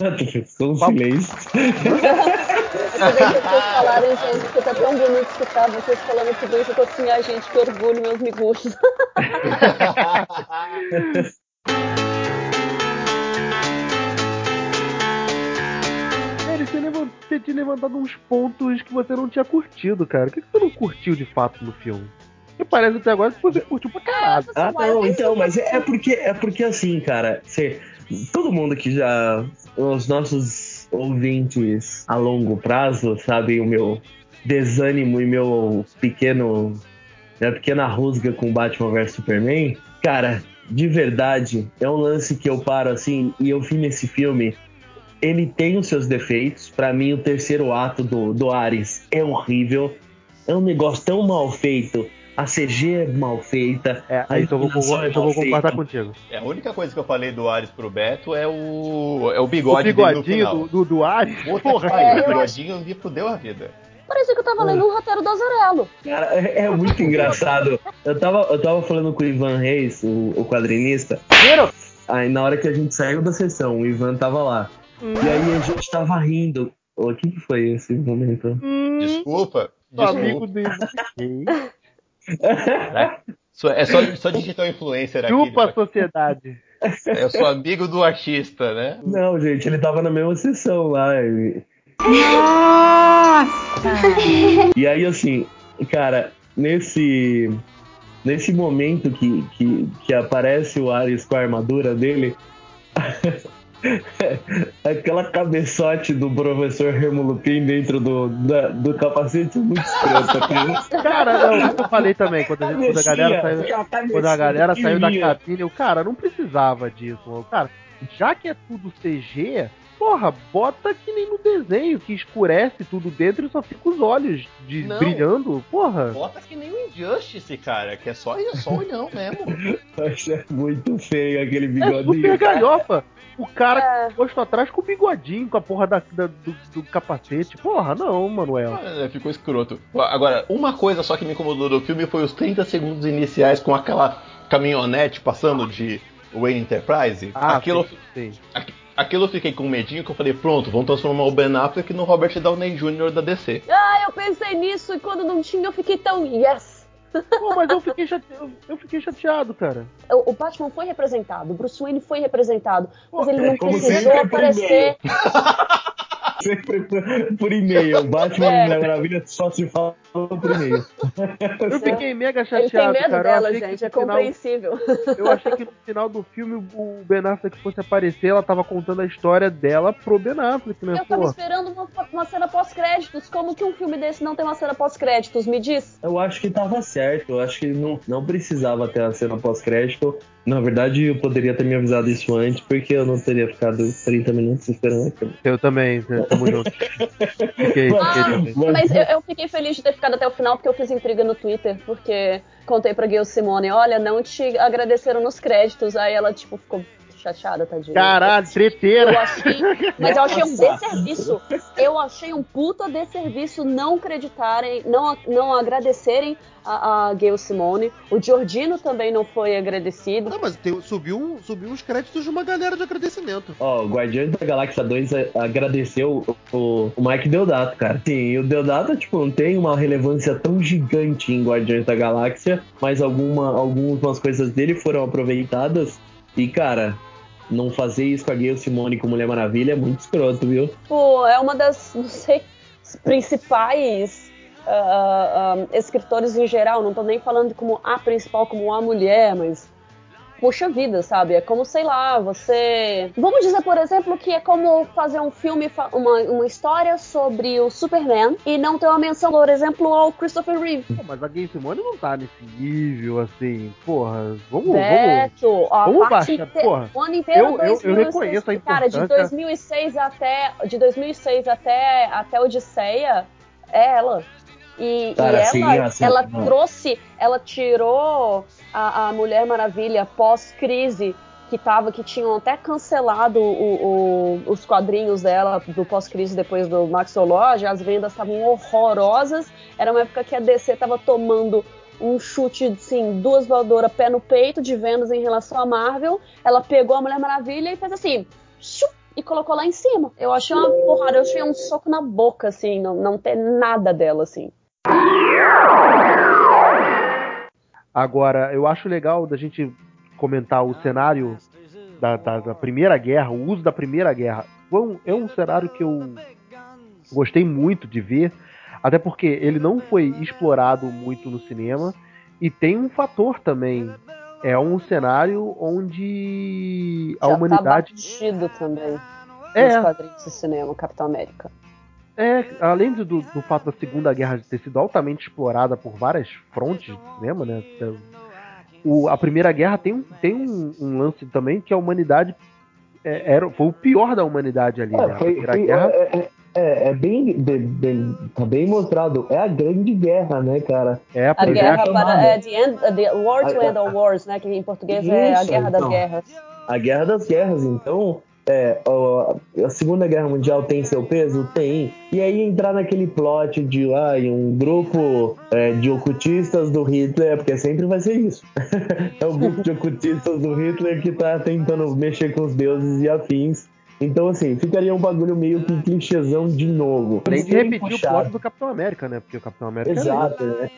*laughs* Ficou um silêncio. Eu queria que vocês falarem, gente, porque tá tão bonito escutar vocês falando tudo isso. Eu tô assim, ai, gente, que orgulho, meus miguxos. Levan- você tinha levantado uns pontos que você não tinha curtido, cara. O que, que você não curtiu de fato no filme? Porque parece até agora que você curtiu pra caralho. Ah, não, então, mas é é porque é porque assim, cara, você, todo mundo que já os nossos ouvintes a longo prazo sabem o meu desânimo e meu pequeno minha pequena rusga com Batman vs Superman. Cara, de verdade, é um lance que eu paro assim e eu vi nesse filme. Ele tem os seus defeitos. Pra mim, o terceiro ato do, do Ares é horrível. É um negócio tão mal feito. A CG é mal feita. É, aí então eu vou, concor- é então eu vou concordar contigo. É, a única coisa que eu falei do Ares pro Beto é o. É o O bigode dele no bigodinho final. do, do, do Ares, Puta porra. É, o bigodinho me fudeu a vida. Parecia que eu tava lendo um roteiro do Azarelo. Cara, é, é muito engraçado. Eu tava, eu tava falando com o Ivan Reis, o, o quadrinista. Aí na hora que a gente saiu da sessão, o Ivan tava lá. E aí a gente tava rindo. O que, que foi esse momento? Desculpa. Hum, amigo Desculpa. dele. *laughs* Só- É só, só digitar o influencer aqui. Chupa a sociedade. Eu sou amigo do artista, né? Não, gente, ele tava na mesma sessão lá. E, e aí, assim, cara, nesse. Nesse momento que, que, que aparece o Ares com a armadura dele, *laughs* *laughs* aquela cabeçote do professor Remo Lupin dentro do, da- do capacete é muito escrota. *laughs* cara. Cara, não, isso eu falei também, quando a, gente, quando a galera saiu. Cabecinha Quando a galera saiu da cabine, eu, cara, não precisava disso. mano. Cara, já que é tudo CG, porra, bota que nem no desenho, que escurece tudo dentro e só fica os olhos de, Não. brilhando. Porra. Bota que nem o Injustice, cara, que é só, só olhão mesmo. *laughs* Eu achei muito feio aquele É bigodinho. super galhofa. O cara É. posto atrás com o bigodinho, com a porra da, da- do, do capacete. Porra, não, Manuel. Ah, Ficou escroto. Agora, uma coisa só que me incomodou do filme foi os 30 segundos iniciais com aquela caminhonete passando de Wayne Enterprise. Ah, aquilo, sim, sim. aqu- aquilo eu fiquei com medinho que eu falei, pronto, vamos transformar o Ben Affleck no Robert Downey Jr. da DC. Ah, eu pensei nisso e quando não tinha eu fiquei tão yes. Pô, mas eu fiquei, chate... eu- fiquei chateado, cara. O Batman foi representado, o Bruce Wayne foi representado, mas ele não como precisou aparecer. *laughs* Sempre por, por e-mail. *laughs* Batman É. e Mulher Maravilha só se fala por e-mail. Eu fiquei mega Ele tem chateado, medo cara. dela, gente, que é no final, compreensível. eu achei que no final do filme o Ben Affleck fosse aparecer, ela tava contando a história dela pro Ben Affleck, né? Eu tava Pô, esperando uma, uma cena pós-créditos. Como que um filme desse não tem uma cena pós-créditos? Me diz. Eu acho que tava certo. Eu acho que não, não precisava ter a cena pós-crédito. Na verdade, eu poderia ter me avisado isso antes, porque eu não teria ficado 30 minutos esperando aquilo. eu também, né, tamo junto. Fiquei, fiquei também. Mas eu, eu fiquei feliz de ter ficado até o final, porque eu fiz intriga no Twitter, porque contei pra Gail Simone, olha, não te agradeceram nos créditos. Aí ela, tipo, ficou chateada, tadinha. Caralho, Eu treteira. achei, mas eu achei um desserviço. Eu achei um puta desserviço não acreditarem, não, não agradecerem a, a Gail Simone. O Giordino também não foi agradecido. Não, mas tem- subiu, subiu uns créditos de uma galera de agradecimento. Ó, o Guardiões da Galáxia 2 a- agradeceu o, o, o Mike Deodato, cara. Sim, e o Deodato, tipo, não tem uma relevância tão gigante em Guardiões da Galáxia, mas alguma, algumas coisas dele foram aproveitadas. E, cara, não fazer isso com a Gayle Simone com Mulher Maravilha é muito escroto, viu? Pô, é uma das, não sei, principais ah, ah, escritores em geral. Não tô nem falando como a principal, como a mulher, mas. Puxa vida, sabe? É como, sei lá, você. Vamos dizer, por exemplo, que é como fazer um filme, uma, uma história sobre o Superman e não ter uma menção, por exemplo, ao Christopher Reeve. Pô, mas a Gay Simone não tá nesse nível, assim. Porra, vamos, vamos. Beto, a vamos parte baixar, inte- porra. o ano inteiro Eu- eu- eu 2006, reconheço a cara, de importância. 2006 até de 2006 até até Odisseia é ela. E, Cara, e ela, sim, assim, ela não. trouxe, ela tirou a, a Mulher Maravilha pós-crise que tava, que tinham até cancelado o- o- os quadrinhos dela do pós-crise depois do Maxology, as vendas estavam horrorosas. Era uma época que a DC tava tomando um chute, assim, duas voadoras pé no peito de vendas em relação à Marvel. Ela pegou a Mulher Maravilha e fez assim, e colocou lá em cima. Eu achei uma porrada, eu achei um soco na boca, assim, não, não ter nada dela, assim. Agora, eu acho legal da gente comentar o cenário da, da- da Primeira Guerra, o uso da Primeira Guerra. É um cenário que eu gostei muito de ver, até porque ele não foi explorado muito no cinema, e tem um fator também. É um cenário onde a Já humanidade. tá batido também É. nos quadrinhos do cinema, Capitão América. É, além do, do, fato da Segunda Guerra ter sido altamente explorada por várias frontes do cinema, né? O, a Primeira Guerra tem, um- tem um, um lance também que a humanidade é, era, foi o pior da humanidade ali, né? É, A foi- foi- Guerra. é, é- é- é bem, bem- bem- Tá bem mostrado. É a grande guerra, né, cara? É a A Primeira guerra chamada. para. É, the end, the War to A- End All Wars, né? Que em português é a Isso, Guerra das então. Guerras. A guerra das guerras. Então, é, a Segunda Guerra Mundial tem seu peso? Tem. E aí entrar naquele plot de ah, um grupo é, de ocultistas do Hitler, porque sempre vai ser isso. *laughs* é o grupo de ocultistas do Hitler que tá tentando mexer com os deuses e afins. Então, assim, ficaria um bagulho meio que clichêzão de novo. Sem repetir o puxar. plot do Capitão América, né? Porque o Capitão América era Exato, né?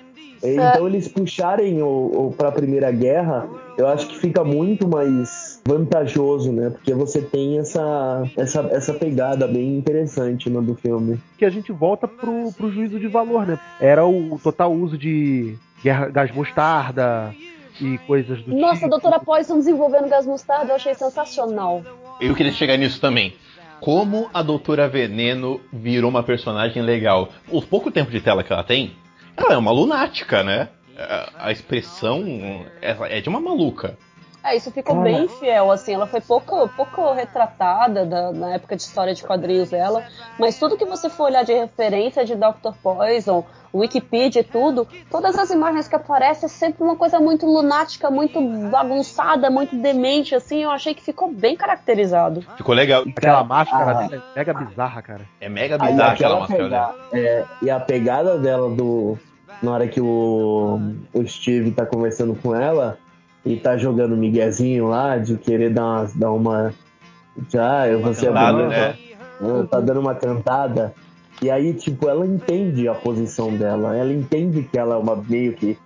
Então eles puxarem o, o para a Primeira Guerra, eu acho que fica muito mais vantajoso, né? Porque você tem essa, essa, essa pegada bem interessante no do filme. que a gente volta pro, pro juízo de valor, né? Era o total uso de guerra, gás mostarda e coisas do Nossa, tipo. a Doutora Poison desenvolvendo gás mostarda, eu achei sensacional. Eu queria chegar nisso também. Como a Doutora Veneno virou uma personagem legal. O pouco tempo de tela que ela tem, ela é uma lunática, né? A- A expressão é é de uma maluca. É, isso ficou Cara. bem fiel, assim, ela foi pouco, pouco retratada da- na época de história de quadrinhos dela, mas tudo que você for olhar de referência de Dr. Poison, Wikipedia e tudo, todas as imagens que aparecem é sempre uma coisa muito lunática, muito bagunçada, muito demente, assim, eu achei que ficou bem caracterizado. Ficou legal. Aquela máscara Ah. dela é mega bizarra, cara. É mega Aí bizarra aquela aquela máscara dela. é, e a pegada dela do. Na hora que o, o Steve tá conversando com ela e tá jogando miguezinho lá de querer dar uma, dar uma Já, eu você é cantada, bonita. né? Ela tá dando uma cantada. E aí, tipo, ela entende a posição dela. Ela entende que ela é uma meio que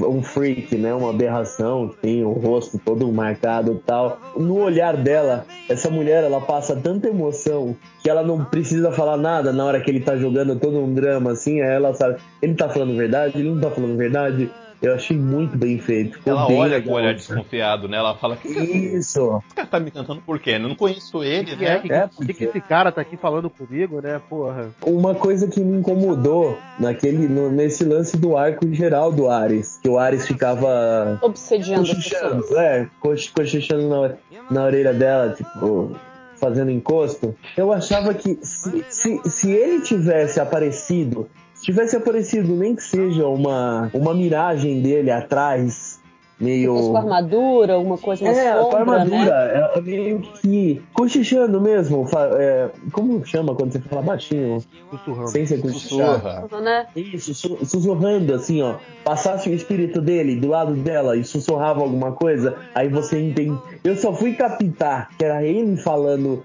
um freak, né? Uma aberração, que tem o rosto todo marcado e tal. No olhar dela, essa mulher, ela passa tanta emoção que ela não precisa falar nada na hora que ele tá jogando todo um drama, assim. Aí ela sabe, ele tá falando verdade, ele não tá falando verdade. Eu achei muito bem feito. Ficou Ela bem olha legal. com o olhar desconfiado, né? Ela fala: que Isso. esse cara tá me cantando por quê? Eu não conheço ele, Que é, né? que, É, que, que esse cara tá aqui falando comigo, né? Porra. Uma coisa que me incomodou naquele, no- nesse lance do arco geral do Ares, que o Ares ficava Obsediando cochichando, é, coch- cochichando na, na orelha dela, tipo, fazendo encosto. Eu achava que se, se, se ele tivesse aparecido, tivesse aparecido nem que seja uma, uma miragem dele atrás, meio. Tipo, com armadura, alguma coisa, uma É, sombra, com a armadura, né? é, é meio que cochichando mesmo. é, como chama quando você fala baixinho? Sussurrando. Sem ser cochichar. Sussurra. né? Isso, su- sussurrando assim, ó. Passasse o espírito dele do lado dela e sussurrava alguma coisa, aí você entende. Eu só fui captar que era ele falando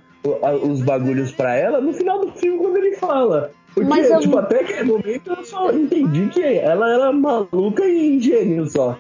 os bagulhos pra ela no final do filme quando ele fala. Porque, Mas eu- tipo, até aquele momento eu só entendi que ela era maluca e gênio só.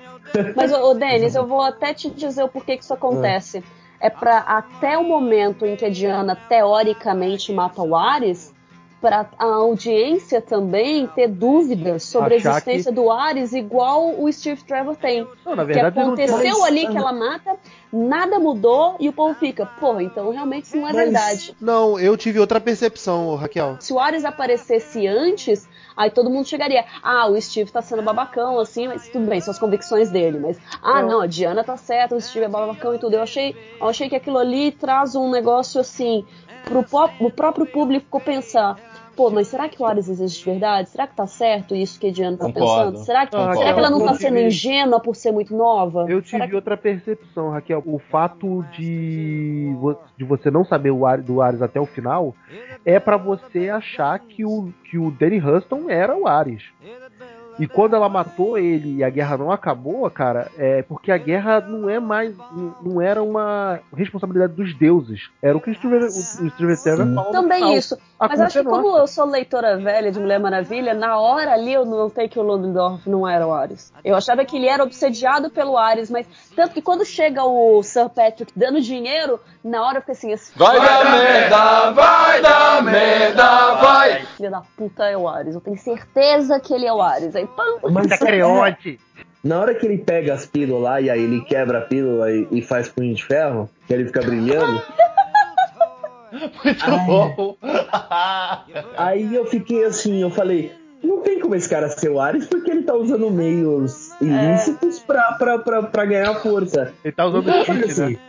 Mas, ô, Denis, eu *laughs* vou até te dizer o porquê que isso acontece. É pra até o momento em que a Diana teoricamente mata o Ares, pra a audiência também ter dúvidas sobre a Achar existência do Ares, igual o Steve Trevor tem. Não, na que verdade, não aconteceu ali que ela mata, nada mudou e o povo fica, pô, então realmente isso não é Mas- verdade. Não, eu tive outra percepção, Raquel. Se o Ares aparecesse antes, aí todo mundo chegaria. Ah, o Steve tá sendo babacão, assim, mas tudo bem, são as convicções dele. Mas, ah, não, a Diana tá certa, o Steve é babacão e tudo. Eu achei, eu achei que aquilo ali traz um negócio assim, pro o próprio público pensar. Pô, mas será que o Ares existe de verdade? Será que tá certo isso que a Diana tá Concordo. pensando? Será que, Não, será que ela não tá sendo ingênua por ser muito nova? Eu tive outra percepção, Raquel. O fato de, de você não saber o Ares, do Ares até o final é pra você achar que o, que o Danny Huston era o Ares. E quando ela matou ele e a guerra não acabou, cara, é porque a guerra não é mais. não- era uma responsabilidade dos deuses. Era o que o Steven, falou no Também final. isso. A Mas acho é que como nossa. eu sou leitora velha de Mulher Maravilha, na hora ali eu notei que o Ludendorff não era o Ares. Eu achava que ele era obsediado pelo Ares, mas tanto que quando chega o Sir Patrick dando dinheiro, na hora eu fiquei assim, esse Vai dar merda, vai dar merda, vai! filho da puta é o Ares. Eu tenho certeza que ele é o Ares. Aí, pam, Mas É creonte. na hora que ele pega as pílulas lá e aí ele quebra a pílula e, e faz punho de ferro, que ele fica brilhando, Muito bom. aí eu fiquei assim, eu falei, não tem como esse cara ser o Ares porque ele tá usando meios ilícitos pra, pra, pra, pra ganhar força. Ele tá usando cheat, assim, né?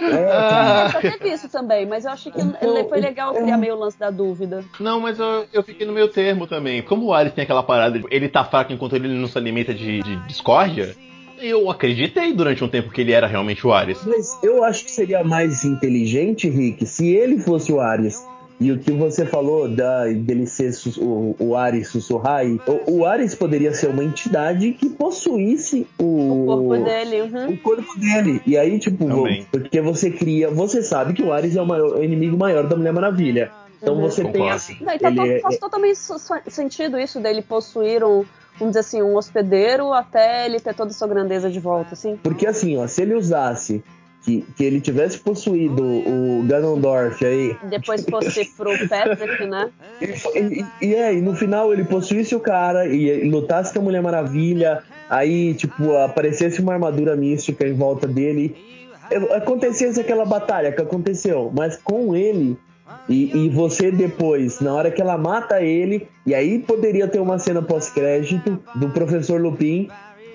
É, já teve isso também, mas eu achei que Então, ele- foi legal criar meio o lance da dúvida. Não, mas eu, eu fiquei no meio termo também. Como o Ares tem aquela parada, de ele tá fraco enquanto ele não se alimenta de, de discórdia, eu acreditei durante um tempo que ele era realmente o Ares. Mas eu acho que seria mais inteligente, Rick, se ele fosse o Ares. E o que você falou da, dele ser o, o Ares sussurrar, e- o, o Ares poderia ser uma entidade que possuísse o, O corpo dele. uhum. o corpo dele. E aí, tipo, Também. porque você cria. Você sabe que o Ares é o, maior- o inimigo maior da Mulher Maravilha. Então Uhum. você tem Concordo. assim. Não, e tá ele to- é- faz totalmente sentido isso dele possuir um, vamos dizer assim, um hospedeiro até ele ter toda a sua grandeza de volta, assim. Porque assim, ó, se ele usasse. Que, que ele tivesse possuído o Ganondorf aí. Depois *laughs* fosse pro Patrick, né? E, e- e é, e no final ele possuísse o cara e, e lutasse com a Mulher Maravilha, aí, tipo, aparecesse uma armadura mística em volta dele. Acontecesse aquela batalha que aconteceu, mas com ele. E, e você depois, na hora que ela mata ele, e aí poderia ter uma cena pós-crédito do professor Lupin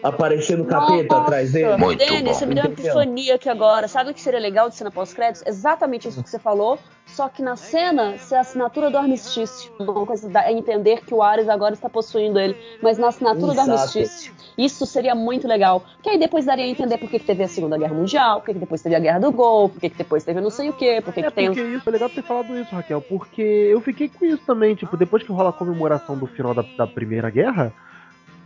aparecendo o capeta atrás dele. Muito Denis, bom. você me deu uma epifania aqui agora. Sabe o que seria legal de cena pós-créditos? Exatamente isso que você falou, só que na cena ser a assinatura do armistício. Uma coisa a entender que o Ares agora está possuindo ele, mas na assinatura do Exato. armistício. Isso seria muito legal. Que aí depois daria a entender por que, que teve a Segunda Guerra Mundial, por que, que depois teve a Guerra do Golfo, por que, que depois teve não sei o quê, por que, É que tem. porque isso, foi legal ter falado isso, Raquel, porque eu fiquei com isso também, tipo, depois que rola a comemoração do final da, da Primeira Guerra,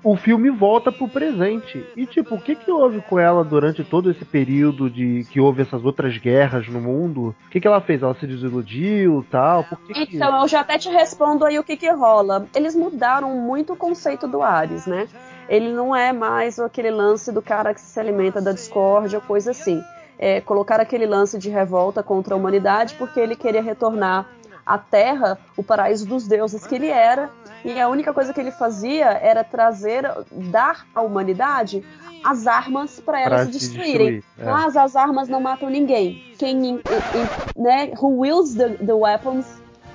o filme volta pro presente. E tipo, o que que houve com ela durante todo esse período de que houve essas outras guerras no mundo? O que que ela fez? Ela se desiludiu, tal? Por que que... Então, eu já até te respondo aí o que que rola. Eles mudaram muito o conceito do Ares, né? Ele não é mais aquele lance do cara que se alimenta da discórdia, coisa assim. É, colocar aquele lance de revolta contra a humanidade porque ele queria retornar à Terra, o paraíso dos deuses que ele era, e a única coisa que ele fazia era trazer, dar à humanidade as armas para elas Pra se destruírem. destruir, é. Mas as armas não matam ninguém. Quem, né, who wields the, the weapons,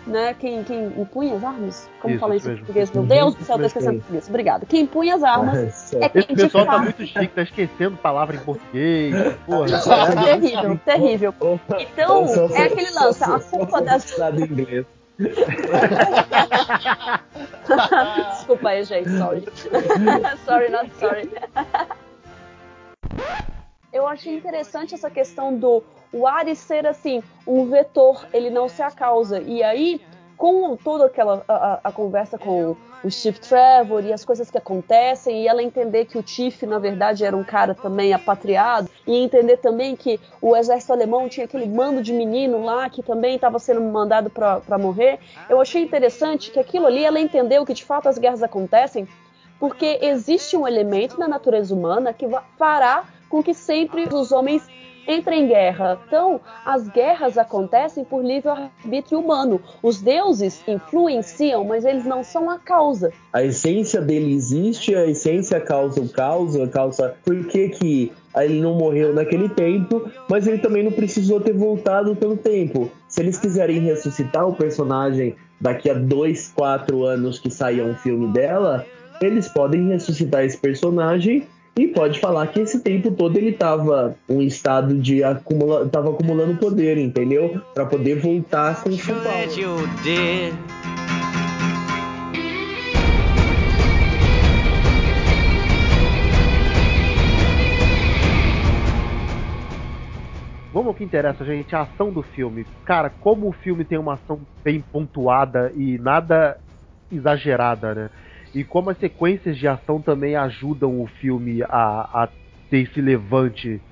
né, quem, quem impunha as armas? Como Isso, fala isso em português? Meu Deus do céu, tô isso esquecendo português. Obrigada. Quem impunha as armas é quem Esse pessoal tá muito chique, tá esquecendo palavra em português. Porra. É terrível, terrível. Então, é aquele lance, a culpa das. inglês. *laughs* Desculpa aí, gente, sorry. *laughs* sorry, not sorry. Eu achei interessante essa questão do o Ares ser assim, um vetor, ele não ser a causa. E aí, com toda aquela a, a- conversa com o Steve Trevor e as coisas que acontecem, e ela entender que o Tiff, na verdade, era um cara também apatriado, e entender também que o exército alemão tinha aquele mando de menino lá que também estava sendo mandado para morrer, eu achei interessante que aquilo ali ela entendeu que de fato as guerras acontecem porque existe um elemento na natureza humana que fará com que sempre os homens entrem em guerra. Então, as guerras acontecem por livre-arbítrio humano. Os deuses influenciam, mas eles não são a causa. A essência dele existe, a essência causa o caos, a causa por que, que ele não morreu naquele tempo, mas ele também não precisou ter voltado pelo tempo. Se eles quiserem ressuscitar o personagem daqui a dois, quatro anos que saia um filme dela, eles podem ressuscitar esse personagem e pode falar que esse tempo todo ele tava um estado de acumula, tava acumulando poder, entendeu? Pra poder voltar com o did. Vamos ao que interessa, gente, a ação do filme. Cara, como o filme tem uma ação bem pontuada e nada exagerada, né? E como as sequências de ação também ajudam o filme a, a ter esse levante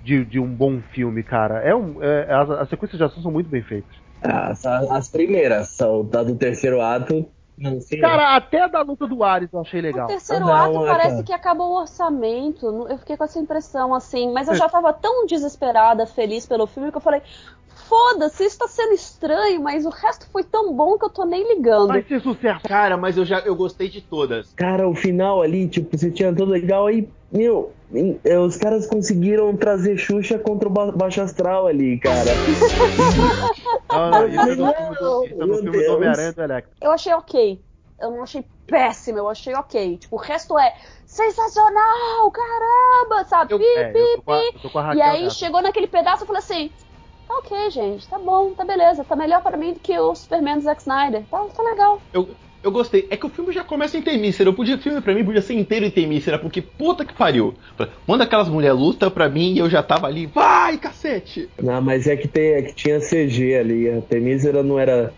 de, de um bom filme, cara. É um, é- as, as sequências de ação são muito bem feitas. As, as primeiras são da do terceiro ato. Não sei. Cara, até a da luta do Ares eu achei O legal. terceiro Não, ato é, parece cara. que acabou o orçamento. Não- Eu fiquei com essa impressão, assim. Mas eu já tava tão desesperada, feliz pelo filme, que eu falei: foda-se, isso tá sendo estranho, mas o resto foi tão bom que eu tô nem ligando. Vai ser sucesso. Cara, mas eu já eu gostei de todas. Cara, o final ali, tipo, você tinha tudo legal aí, meu, é, os caras conseguiram trazer Xuxa contra o Ba- Baixo Astral ali, cara. Não, *laughs* não, isso é no filme do, isso é no Meu filme Deus. do Homem-Aranha do Electro. Eu achei ok. Eu não achei péssimo, eu achei ok. Tipo, o resto é sensacional, caramba, sabe? Eu- Pi, É, pi, pi. a E aí nessa. chegou naquele pedaço eu falei assim: tá ok, gente, tá bom, tá beleza, tá melhor pra mim do que o Superman do Zack Snyder. Tá, tá legal. Eu, eu gostei. É que o filme já começa em temícera. Eu podia, o filme pra mim podia ser inteiro em temícera, porque puta que pariu. Manda aquelas mulheres luta pra mim e eu já tava ali. Vai, cacete! Não, mas é que, tem, é que tinha CG ali. A Temísera não era.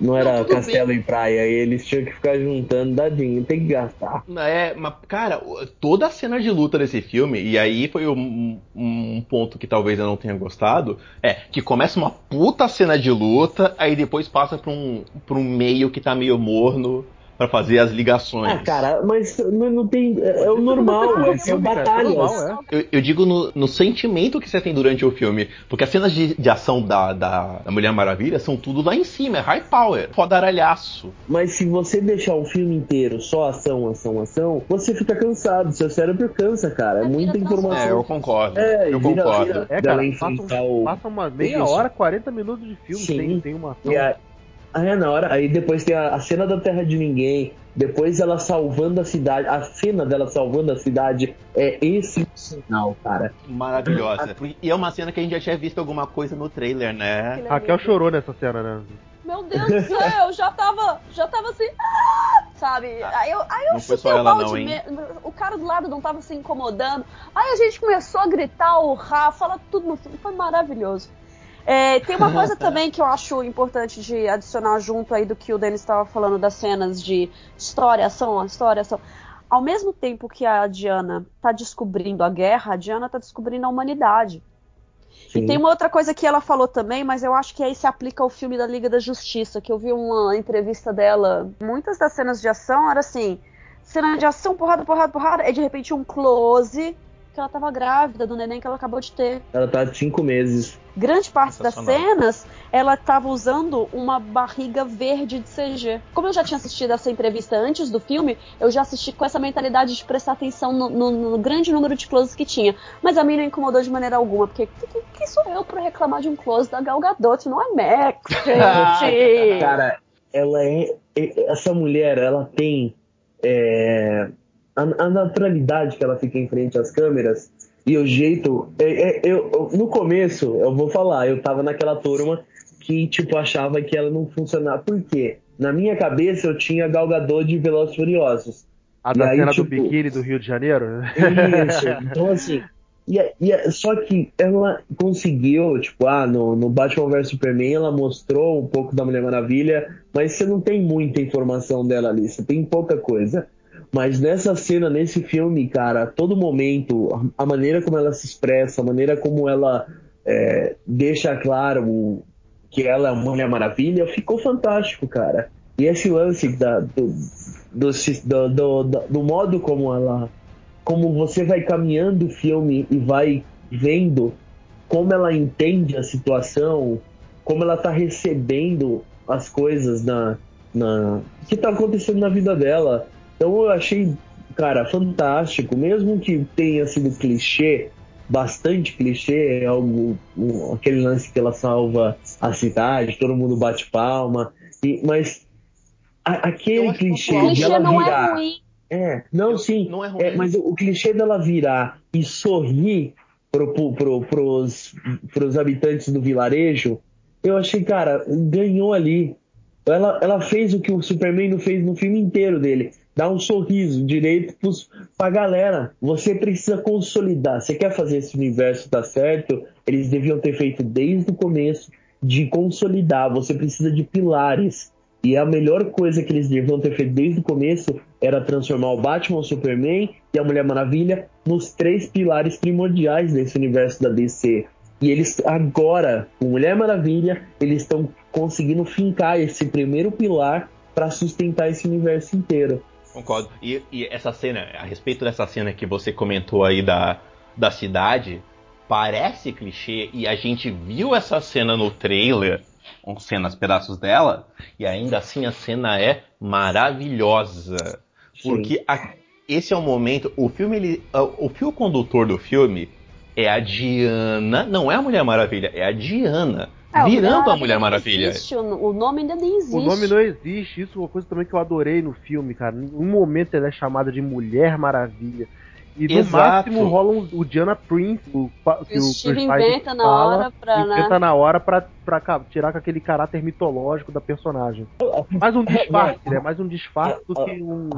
Não era Não, castelo em praia, e eles tinham que ficar juntando dadinho, tem que gastar. É, mas, cara, toda a cena de luta desse filme, e aí foi um, um ponto que talvez eu não tenha gostado, é que começa uma puta cena de luta, aí depois passa pra um, pra um meio que tá meio morno pra fazer as ligações. Ah, cara, mas não, não tem. É, é o normal, é, são Filme, cara, batalhas. normal, é. Eu, eu digo no, no sentimento que você tem durante o filme. Porque as cenas de, de ação da, da, da Mulher Maravilha são tudo lá em cima, é high power, fodaralhaço. Mas se você deixar o filme inteiro só ação, ação, ação, você fica cansado, seu cérebro cansa, cara. É É, muita informação. É, eu concordo. É, eu vira- concordo. vira- É, cara, passa, passa uma meia hora, 40 minutos de filme Sim. sem, sem uma ação. Ah, é, na hora. Aí depois tem a, a cena da Terra de Ninguém. Depois ela salvando a cidade. A cena dela salvando a cidade é excepcional, cara. Maravilhosa. E é uma cena que a gente já tinha visto alguma coisa no trailer, né? Raquel chorou nessa cena, né? Meu Deus do céu, eu já tava, já tava assim, ah, sabe? Aí eu, aí eu Não foi chutei o balde não, hein? me- O cara do lado não tava se incomodando. Aí a gente começou a gritar, urrar, falar tudo no filme. Foi maravilhoso. É, tem uma coisa *laughs* também que eu acho importante de adicionar junto aí do que o Denis estava falando das cenas de história, ação, história, ação. ao mesmo tempo que a Diana tá descobrindo a guerra, a Diana tá descobrindo a humanidade. Sim. E tem uma outra coisa que ela falou também, mas eu acho que aí se aplica ao filme da Liga da Justiça, que eu vi uma entrevista dela. Muitas das cenas de ação era assim: cena de ação, porrada, porrada, porrada, e de repente um close que ela tava grávida do neném que ela acabou de ter. Ela tá de cinco meses. Grande parte das cenas, ela tava usando uma barriga verde de CG. Como eu já tinha assistido essa entrevista antes do filme, eu já assisti com essa mentalidade de prestar atenção no, no- no grande número de closes que tinha. Mas a mim não incomodou de maneira alguma, porque que, que sou eu pra reclamar de um close da Gal Gadot? Não é Max, *laughs* gente! Cara, ela é. é- Essa mulher, ela tem. é, a, a naturalidade que ela fica em frente às câmeras e o jeito. é- é- eu, no começo, eu vou falar, eu tava naquela turma que, tipo, achava que ela não funcionava. Por quê? Na minha cabeça eu tinha Gal Gadot de Velozes Furiosos. A da aí, cena tipo- do biquíni do Rio de Janeiro? Isso. *laughs* Então, assim. E, e só que ela conseguiu, tipo, ah, no, no Batman vs Superman ela mostrou um pouco da Mulher Maravilha, mas você não tem muita informação dela ali, você tem pouca coisa. Mas nessa cena, nesse filme, cara, todo momento, a maneira como ela se expressa, a maneira como ela é, deixa claro que ela é a Mulher Maravilha, ficou fantástico, cara. E esse lance da, do, do, do- do modo como ela como você vai caminhando o filme e vai vendo como ela entende a situação, como ela tá recebendo as coisas na, na que tá acontecendo na vida dela. Então eu achei, cara, fantástico, mesmo que tenha sido clichê, bastante clichê, é algo um- aquele lance que ela salva a cidade, todo mundo bate palma, e, mas a- aquele clichê de ela não virar é ruim. é, não, Eu- sim. não é ruim. É, mas o, o clichê dela virar e sorrir pro, pro, pros, pros habitantes do vilarejo, eu achei, cara, ganhou ali. Ela, ela fez o que o Superman não fez no filme inteiro dele. Dar um sorriso direito pros, pra galera. Você precisa consolidar. Você quer fazer esse universo dar certo? Eles deviam ter feito desde o começo de consolidar. Você precisa de pilares. E a melhor coisa que eles deviam ter feito desde o começo era transformar o Batman, o Superman e a Mulher Maravilha nos três pilares primordiais desse universo da DC. E eles agora, com Mulher Maravilha, eles estão conseguindo fincar esse primeiro pilar para sustentar esse universo inteiro. Concordo. E, e essa cena, a respeito dessa cena que você comentou aí da, da cidade, parece clichê e a gente viu essa cena no trailer, um cenas, pedaços dela, e ainda assim a cena é maravilhosa. Porque a- esse é o momento, o filme, ele, o fio condutor do filme é a Diana, não é a Mulher Maravilha, é a Diana. É, virando a Mulher Maravilha. existe, o, o nome ainda nem existe. O nome não existe, isso é uma coisa também que eu adorei no filme, cara. Em um momento ela é chamada de Mulher Maravilha. E no Exato. máximo rola um- o Diana Prince, o, que o o Steve Tiger inventa na fala, hora pra, né? inventa na hora pra, pra tirar com aquele caráter mitológico da personagem. Mais um disfarce, né? Mais um disfarce do que um.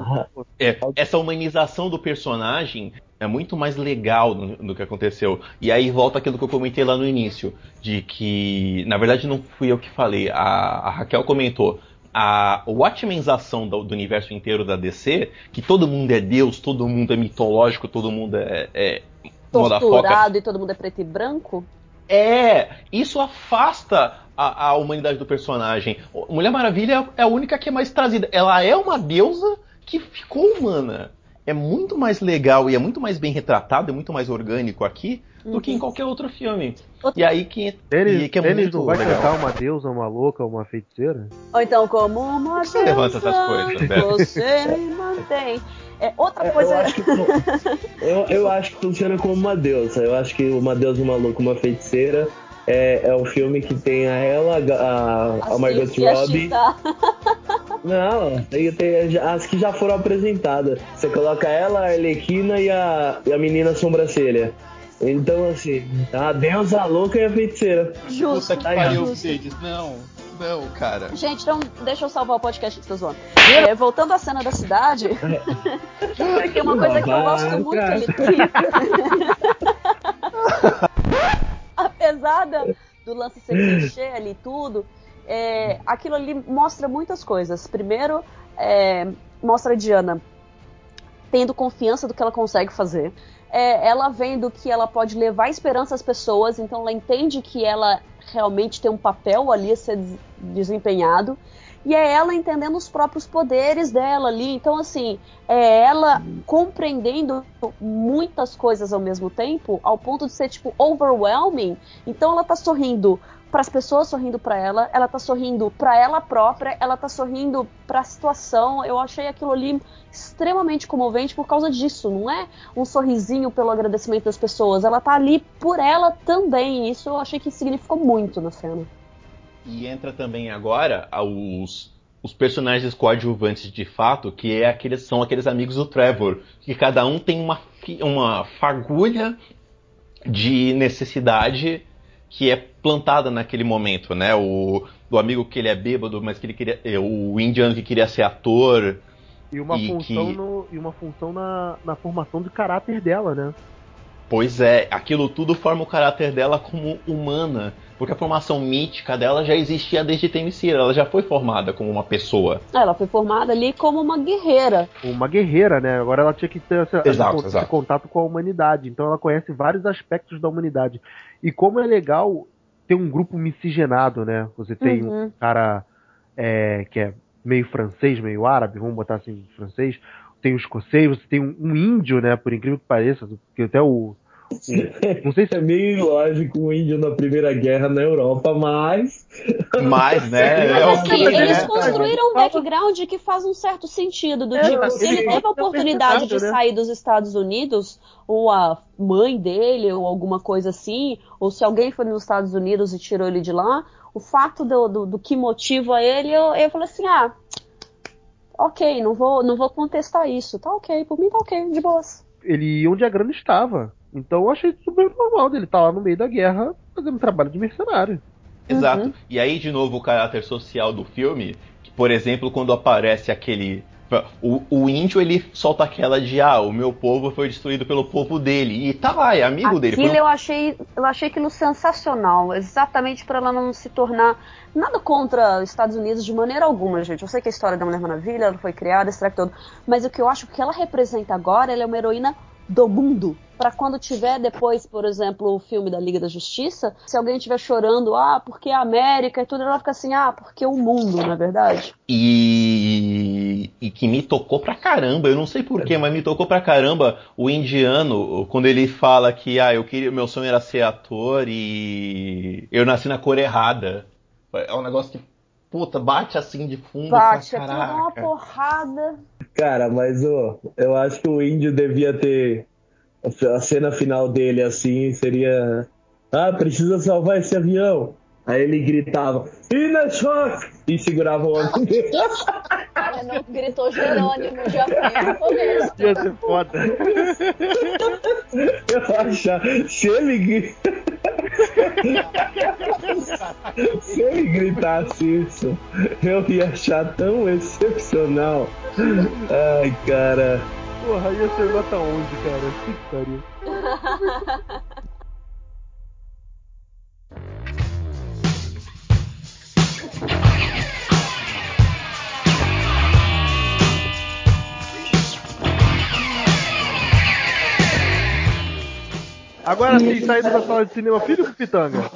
É, essa humanização do personagem é muito mais legal do, do que aconteceu. E aí volta aquilo que eu comentei lá no início, de que, na verdade, não fui eu que falei, a, a Raquel comentou. A Watchmenização do, do universo inteiro da DC, que todo mundo é Deus, todo mundo é mitológico, todo mundo é, é torturado e todo mundo é preto e branco. É, isso afasta a, a humanidade do personagem. Mulher Maravilha é a única que é mais trazida. Ela é uma deusa que ficou humana. É muito mais legal e é muito mais bem retratado, é muito mais orgânico aqui do que em qualquer outro filme. Outro- E aí que, Denis, e que é muito não vai legal. cantar uma deusa, uma louca, uma feiticeira? Ou então, como uma Você levanta deusa, essas coisas. Você me mantém. É, outra Eu coisa. acho, que, *laughs* eu, eu acho que funciona como uma deusa. Eu acho que uma deusa maluca, uma feiticeira é, é um filme que tem a ela, a, a Margot a Robbie. Chita. *laughs* Não, tem, tem as que já foram apresentadas. Você coloca ela, a Arlequina e a, e a menina sobrancelha. Então, assim, a deusa a louca e a feiticeira. Justo. Puta que Aí, pariu, justo. Mercedes. Não, não, cara. Gente, então deixa eu salvar o podcast que tô zoando. É, voltando à cena da cidade, *laughs* tem uma coisa que eu gosto muito ali. *laughs* Apesar do lance ser clichê ali e tudo, é, aquilo ali mostra muitas coisas. Primeiro, é, mostra a Diana tendo confiança do que ela consegue fazer. É, ela vendo que ela pode levar esperança às pessoas, então ela entende que ela realmente tem um papel ali a ser des- desempenhado. E é ela entendendo os próprios poderes dela ali. Então, assim, é ela compreendendo muitas coisas ao mesmo tempo, ao ponto de ser, tipo, overwhelming. Então, ela tá sorrindo para as pessoas sorrindo para ela, ela tá sorrindo para ela própria, ela tá sorrindo para a situação. Eu achei aquilo ali extremamente comovente por causa disso, não é um sorrisinho pelo agradecimento das pessoas, ela tá ali por ela também. Isso eu achei que significou muito na cena. E entra também agora os, os personagens coadjuvantes de fato, que é aqueles, são aqueles amigos do Trevor, que cada um tem uma, uma fagulha de necessidade que é plantada naquele momento, né? O do amigo que ele é bêbado, mas que ele queria, é, o indiano que queria ser ator, E uma E função, que- no- e uma função na, na formação de caráter dela, né? Pois é, aquilo tudo forma o caráter dela como humana, porque a formação mítica dela já existia desde Temicira, ela já foi formada como uma pessoa. Ela foi formada ali como uma guerreira. Uma guerreira, né? Agora ela tinha que ter esse, Exato, esse exato. contato com a humanidade. Então ela conhece vários aspectos da humanidade. E como é legal ter um grupo miscigenado, né? Você tem um Uhum. cara é, que é meio francês, meio árabe, vamos botar assim, francês. Tem o escocês, você tem um, um índio, né? Por incrível que pareça, porque até o. não sei se É meio ilógico o índio na Primeira Guerra na Europa, mas. Mas, né, é Mas o assim, que, eles né? construíram um background que faz um certo sentido. Do tipo, se ele teve a oportunidade de né? sair dos Estados Unidos, ou a mãe dele, ou alguma coisa assim, ou se alguém foi nos Estados Unidos e tirou ele de lá, o fato do, do, do que motiva ele, eu, eu falei assim, ah, ok, não vou, não vou contestar isso. Tá ok, por mim tá ok, de boas. ele ia onde a grana estava. Então eu achei super normal dele estar lá no meio da guerra fazendo trabalho de mercenário. Exato. Uhum. E aí, de novo, o caráter social do filme, que, por exemplo, quando aparece aquele. O, o índio ele solta aquela de ah, o meu povo foi destruído pelo povo dele. E tá lá, é amigo dele. Aquilo Foi um- eu achei, eu achei aquilo sensacional, exatamente para ela não se tornar nada contra os Estados Unidos de maneira alguma, gente. Eu sei que a história da Mulher Maravilha ela foi criada, esse todo, mas o que eu acho que ela representa agora, ela é uma heroína do mundo. Pra quando tiver depois, por exemplo, o filme da Liga da Justiça, se alguém estiver chorando, ah, porque a América e tudo, ela fica assim, ah, porque o mundo, não é verdade? E, e que me tocou pra caramba, eu não sei porquê, mas me tocou pra caramba o indiano, quando ele fala que ah, eu queria, meu sonho era ser ator e eu nasci na cor errada. É um negócio que, puta, bate assim de fundo. Bate, dá uma porrada. Cara, mas ô, eu acho que o índio devia ter. A cena final dele assim seria. Ah, precisa salvar esse avião. Aí ele gritava, Ina choque! E segurava o homem dele. Não gritou Jerônimo, já foi no começo. Ia ser foda. Eu achar. Se ele Se ele gritasse isso, eu ia achar tão excepcional. Ai, cara. Porra, ia ser nota 11, cara. Que pariu. *laughs* Agora sim, saindo da sala de cinema, filho do Pitanga.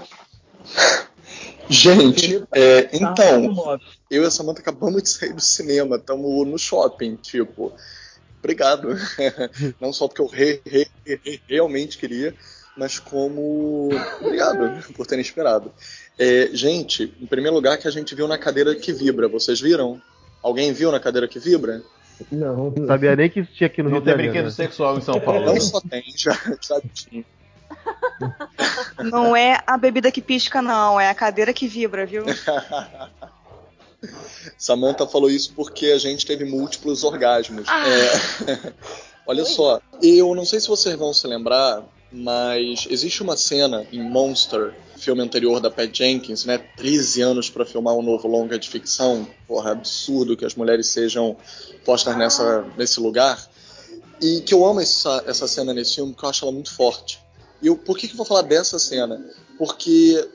Gente, é, então, eu e a Samantha acabamos de sair do cinema, estamos no shopping, tipo. Obrigado. *laughs* Não só porque eu re- re- re- realmente queria, mas como. Obrigado por terem esperado. É, gente, em primeiro lugar, que a gente viu na cadeira que vibra. Vocês viram? Alguém viu na cadeira que vibra? Não, Não sabia nem que isso tinha aqui no Não Rio de tem Janeiro. brinquedo né? sexual em São Paulo. Não só tem, já, já tinha. Não é a bebida que pisca, não, é a cadeira que vibra, viu? *laughs* Samantha falou isso porque a gente teve múltiplos orgasmos. É, *laughs* Olha só, eu não sei se vocês vão se lembrar, mas existe uma cena em Monster, filme anterior da Pat Jenkins, né? 13 anos para filmar um novo longa de ficção. Porra, absurdo que as mulheres sejam postas nessa, nesse lugar. E que eu amo essa, essa cena nesse filme, porque eu acho ela muito forte. E eu, por que, que eu vou falar dessa cena? Porque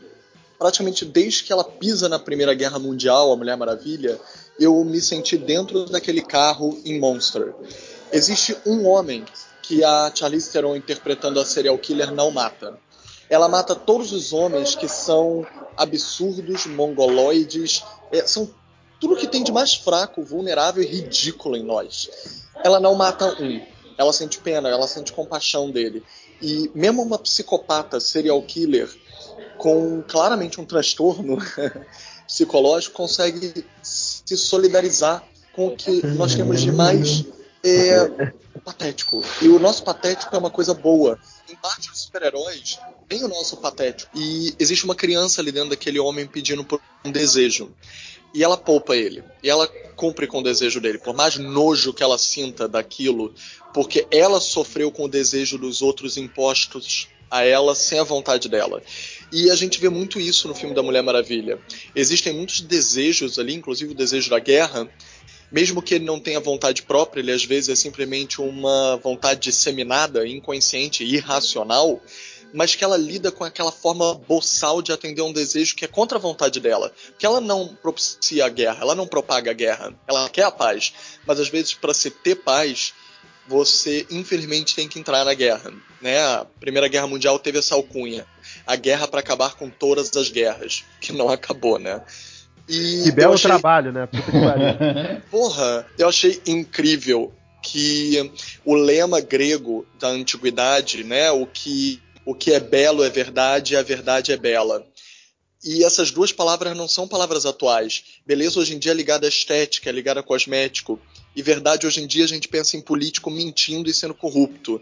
praticamente desde que ela pisa na Primeira Guerra Mundial, a Mulher Maravilha, eu me senti dentro daquele carro em Monster. existe um homem que a Charlize Theron interpretando a serial killer não mata. Ela mata todos os homens que são absurdos, mongoloides, é, são tudo que tem de mais fraco, vulnerável e ridículo em nós. Ela não mata um. Ela sente pena, ela sente compaixão dele. E mesmo uma psicopata serial killer com claramente um transtorno *laughs* psicológico consegue se solidarizar com o que nós temos de mais é, patético. E o nosso patético é uma coisa boa. Em parte dos super-heróis, tem o nosso patético. E existe uma criança ali dentro daquele homem pedindo por um desejo. E ela poupa ele. E ela cumpre com o desejo dele. Por mais nojo que ela sinta daquilo, porque ela sofreu com o desejo dos outros impostos a ela sem a vontade dela. E a gente vê muito isso no filme da Mulher Maravilha. Existem muitos desejos ali, inclusive o desejo da guerra, mesmo que ele não tenha vontade própria, ele às vezes é simplesmente uma vontade disseminada, inconsciente, irracional, mas que ela lida com aquela forma boçal de atender a um desejo que é contra a vontade dela. Que ela não propicia a guerra, ela não propaga a guerra, ela quer a paz, mas às vezes para se ter paz, você infelizmente tem que entrar na guerra. Né? A Primeira Guerra Mundial teve essa alcunha. A guerra para acabar com todas as guerras, que não acabou, né? E que belo achei... trabalho, né? *laughs* Porra, eu achei incrível que o lema grego da antiguidade, né, o que o que é belo é verdade e a verdade é bela. E essas duas palavras não são palavras atuais. Beleza hoje em dia é ligada à estética, é ligada a cosmético. E verdade hoje em dia a gente pensa em político mentindo e sendo corrupto.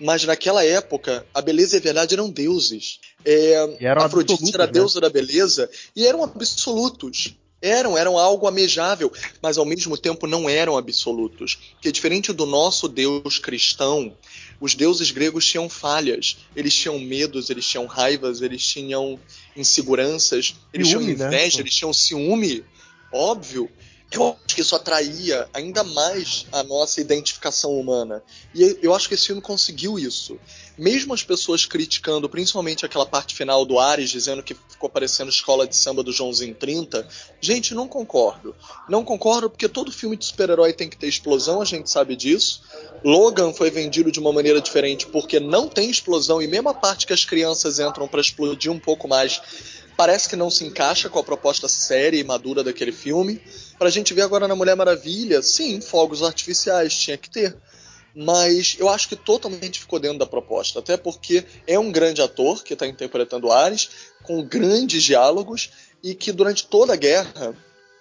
Mas naquela época, a beleza e a verdade eram deuses. É, eram Afrodite era né? deusa da beleza e eram absolutos. Eram, eram algo amejável, mas ao mesmo tempo não eram absolutos. Porque diferente do nosso Deus cristão, os deuses gregos tinham falhas. Eles tinham medos, eles tinham raivas, eles tinham inseguranças, eles Ciúme, tinham né? inveja, eles tinham ciúme, óbvio. Eu acho que isso atraía ainda mais a nossa identificação humana. E eu acho que esse filme conseguiu isso. Mesmo as pessoas criticando, principalmente aquela parte final do Ares, dizendo que ficou parecendo escola de samba do Joãozinho 30, gente, não concordo. Não concordo porque todo filme de super-herói tem que ter explosão, a gente sabe disso. Logan foi vendido de uma maneira diferente porque não tem explosão e mesmo a parte que as crianças entram para explodir um pouco mais parece que não se encaixa com a proposta séria e madura daquele filme. Pra gente ver agora na Mulher Maravilha, sim, fogos artificiais tinha que ter. Mas eu acho que totalmente ficou dentro da proposta. Até porque é um grande ator que está interpretando Ares, com grandes diálogos, e que durante toda a guerra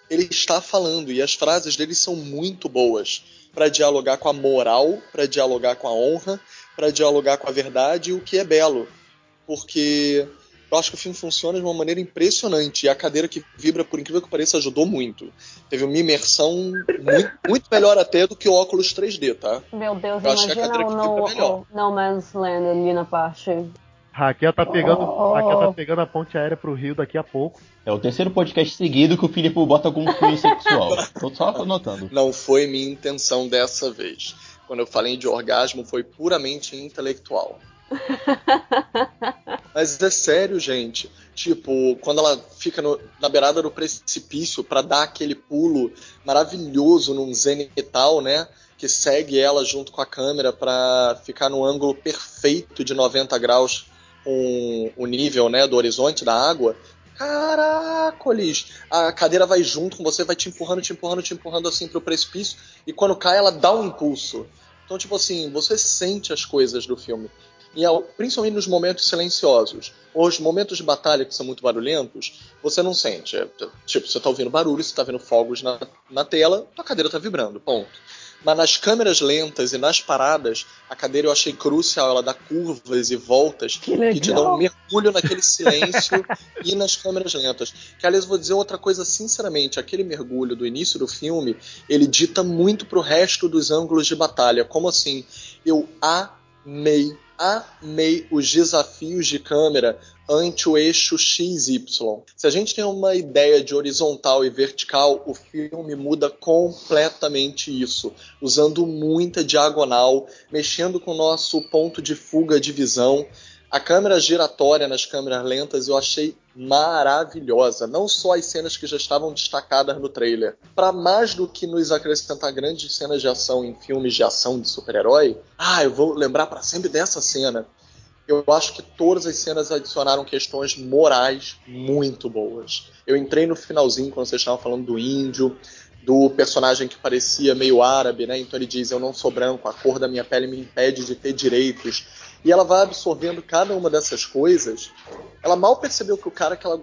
ele está falando, e as frases dele são muito boas para dialogar com a moral, para dialogar com a honra, para dialogar com a verdade e o que é belo. Porque eu acho que o filme funciona de uma maneira impressionante. E a cadeira que vibra, por incrível que pareça, ajudou muito. Teve uma imersão muito, muito melhor até do que o óculos 3D, tá? Meu Deus, Eu acho que a imagina cadeira o que no, vibra melhor. o No Man's Land ali na parte. Raquel tá pegando, Oh. Raquel tá pegando a ponte aérea pro Rio daqui a pouco. É o terceiro podcast seguido que o Filipe bota algum cunho sexual. Tô só anotando. Não foi minha intenção dessa vez. Quando eu falei de orgasmo, foi puramente intelectual. *laughs* Mas é sério, gente. Tipo, quando ela fica no- na beirada do precipício pra dar aquele pulo maravilhoso num zenital, né? Que segue ela junto com a câmera pra ficar no ângulo perfeito de 90 graus com o nível, né, do horizonte da água. Caracoles! A cadeira vai junto com você, vai te empurrando, te empurrando, te empurrando assim pro precipício. E quando cai, ela dá um impulso. Então, tipo assim, você sente as coisas do filme. E principalmente nos momentos silenciosos. Os momentos de batalha que são muito barulhentos, você não sente. É, tipo, você tá ouvindo barulho, você tá vendo fogos na, na tela, tua cadeira tá vibrando, ponto. Mas nas câmeras lentas e nas paradas, a cadeira eu achei crucial. Ela dá curvas e voltas que, te dão um mergulho naquele *laughs* silêncio e nas câmeras lentas. Que, aliás, vou dizer outra coisa sinceramente: aquele mergulho do início do filme ele dita muito pro resto dos ângulos de batalha. Como assim? Eu amei, amei os desafios de câmera ante o eixo XY. Se a gente tem uma ideia de horizontal e vertical, o filme muda completamente isso, usando muita diagonal, mexendo com o nosso ponto de fuga de visão. A câmera giratória nas câmeras lentas eu achei maravilhosa. Não só as cenas que já estavam destacadas no trailer. Para mais do que nos acrescentar grandes cenas de ação em filmes de ação de super-herói, ah, eu vou lembrar para sempre dessa cena. Eu acho que todas as cenas adicionaram questões morais muito boas. Eu entrei no finalzinho quando vocês estavam falando do índio, do personagem que parecia meio árabe, né? Então ele diz: Eu não sou branco, a cor da minha pele me impede de ter direitos. E ela vai absorvendo cada uma dessas coisas. Ela mal percebeu que o cara que ela,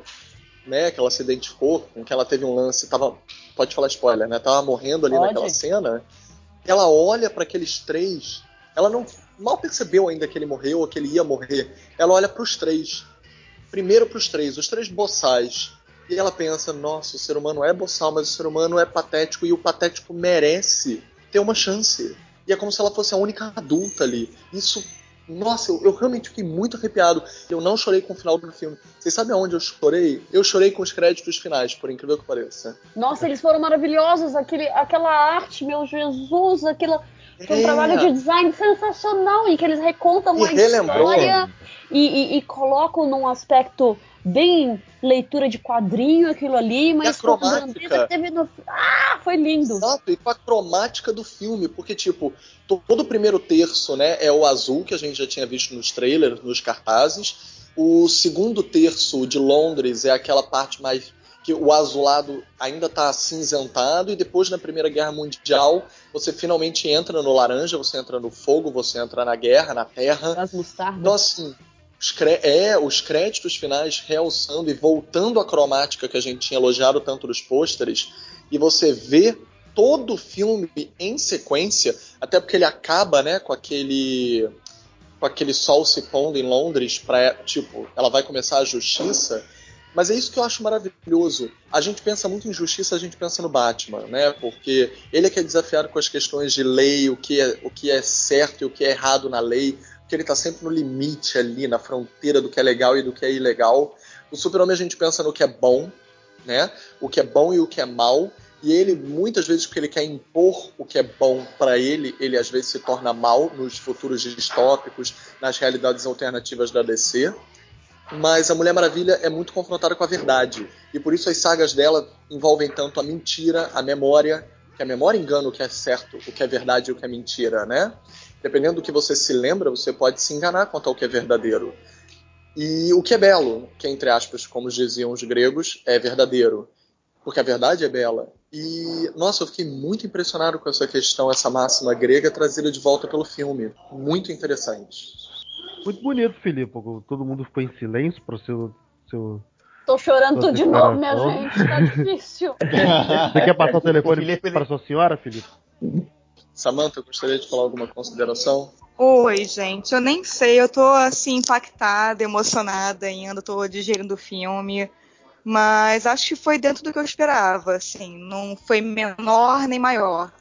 né, que ela se identificou, com que ela teve um lance, tava, pode falar spoiler, né? Tava morrendo ali Pode. naquela cena. Ela olha para aqueles três, ela não mal percebeu ainda que ele morreu ou que ele ia morrer. Ela olha para os três. Primeiro para os três, os três boçais. E ela pensa: nossa, o ser humano é boçal, mas o ser humano é patético e o patético merece ter uma chance. E é como se ela fosse a única adulta ali. Isso, nossa, eu, eu realmente fiquei muito arrepiado. Eu não chorei com o final do filme. Vocês sabem aonde eu chorei? Eu chorei com os créditos finais, por incrível que pareça. Nossa, eles foram maravilhosos. Aquele, aquela arte, meu Jesus, aquela. Foi um É. trabalho de design sensacional em que eles recontam E a relembrou. história e, e- e colocam num aspecto bem leitura de quadrinho aquilo ali, mas com a cromática. teve no. Ah, foi lindo! Exato, e com a cromática do filme, porque, tipo, todo o primeiro terço, né, é o azul, que a gente já tinha visto nos trailers, nos cartazes. O segundo terço de Londres é aquela parte mais que o azulado ainda tá acinzentado, e depois na Primeira Guerra Mundial você finalmente entra no laranja, você entra no fogo, você entra na guerra, na terra. As mostardas. Então, assim, é, os créditos finais realçando e voltando à cromática que a gente tinha elogiado tanto nos pôsteres, e você vê todo o filme em sequência, até porque ele acaba, né, com aquele com aquele sol se pondo em Londres para tipo, ela vai começar a justiça. Mas é isso que eu acho maravilhoso. A gente pensa muito em justiça, a gente pensa no Batman, né? Porque ele é que é desafiado com as questões de lei, o que é, o que é certo e o que é errado na lei, porque ele tá sempre no limite ali, na fronteira do que é legal e do que é ilegal. O Super-Homem a gente pensa no que é bom, né? O que é bom e o que é mal. E ele, muitas vezes, porque ele quer impor o que é bom para ele, ele às vezes se torna mal nos futuros distópicos, nas realidades alternativas da DC. Mas a Mulher Maravilha é muito confrontada com a verdade. E por isso as sagas dela envolvem tanto a mentira, a memória, que a memória engana o que é certo, o que é verdade e o que é mentira, né? Dependendo do que você se lembra, você pode se enganar quanto ao que é verdadeiro. E o que é belo, que entre aspas, como diziam os gregos, é verdadeiro. Porque a verdade é bela. E, nossa, eu fiquei muito impressionado com essa questão, essa máxima grega trazida de volta pelo filme. Muito interessante. Muito bonito, Filipe. Todo mundo ficou em silêncio para o seu, seu. Tô chorando tudo de novo, minha gente. Tá difícil. *laughs* Você quer passar o telefone para sua senhora, Felipe? Samantha, gostaria de falar alguma consideração? Oi, gente. Eu nem sei, eu tô assim impactada, emocionada ainda, tô digerindo o filme. Mas acho que foi dentro do que eu esperava, assim, não foi menor nem maior.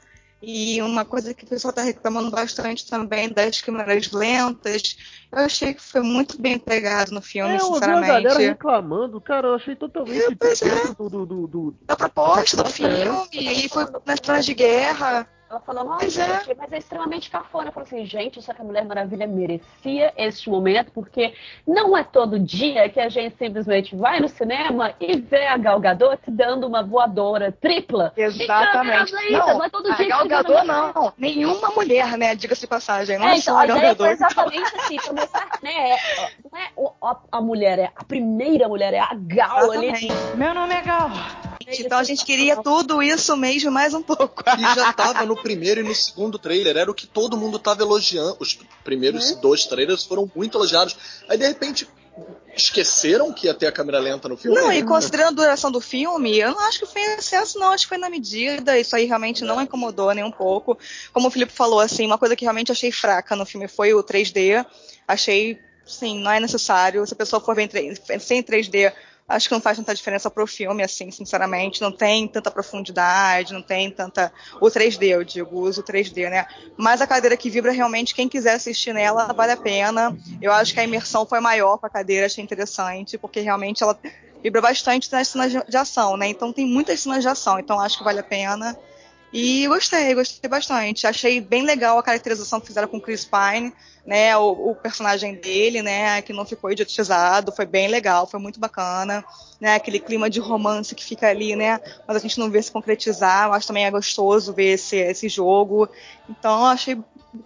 E uma coisa que o pessoal tá reclamando bastante também das câmeras lentas, eu achei que foi muito bem pegado no filme, É, eu ouvi a galera sinceramente. reclamando, cara, eu achei totalmente é. do, do, do, do- A proposta do filme, e foi nas cenas de guerra. Ela falou, Pois é. gente, mas é extremamente cafona. Eu falei assim, gente, só que a Mulher Maravilha merecia este momento, porque não é todo dia que a gente simplesmente vai no cinema e vê a Gal Gadot dando uma voadora tripla. Exatamente. Então, não, não é todo a dia que Gal Gadot mulher. não. Nenhuma mulher, né? Diga-se de passagem. Não É, é, então, só a a Gal Gadot. exatamente assim, *laughs* começar, né, é, não é o- a, a mulher, é a primeira mulher, é a Gal ali. Exatamente. Meu nome é Gal. Então a gente queria tudo isso mesmo, mais um pouco. E já tava no primeiro e no segundo trailer, era o que todo mundo tava elogiando. Os primeiros dois trailers foram muito elogiados. Aí de repente esqueceram que ia ter a câmera lenta no filme. Não, e considerando a duração do filme, eu não acho que foi em excesso, não. Acho que foi na medida. Isso aí realmente não incomodou nem um pouco. Como o Felipe falou, assim, uma coisa que realmente achei fraca no filme foi o 3D. Achei, sim, não é necessário. Se a pessoa for ver em 3 sem 3D, acho que não faz tanta diferença pro filme, assim, sinceramente. Não tem tanta profundidade, não tem tanta. O 3D, eu digo, uso 3D, né? Mas a cadeira que vibra, realmente, quem quiser assistir nela, vale a pena. Eu acho que a imersão foi maior com a cadeira, achei interessante, porque realmente ela vibra bastante nas cenas de ação, né? Então tem muitas cenas de ação, então acho que vale a pena. E gostei, gostei bastante. Achei bem legal a caracterização que fizeram com Chris Pine, né? O, o personagem dele, né? Que não ficou idiotizado, foi bem legal, foi muito bacana, né? Aquele clima de romance que fica ali, né? Mas a gente não vê se concretizar. Acho também é gostoso ver esse, esse jogo. Então, achei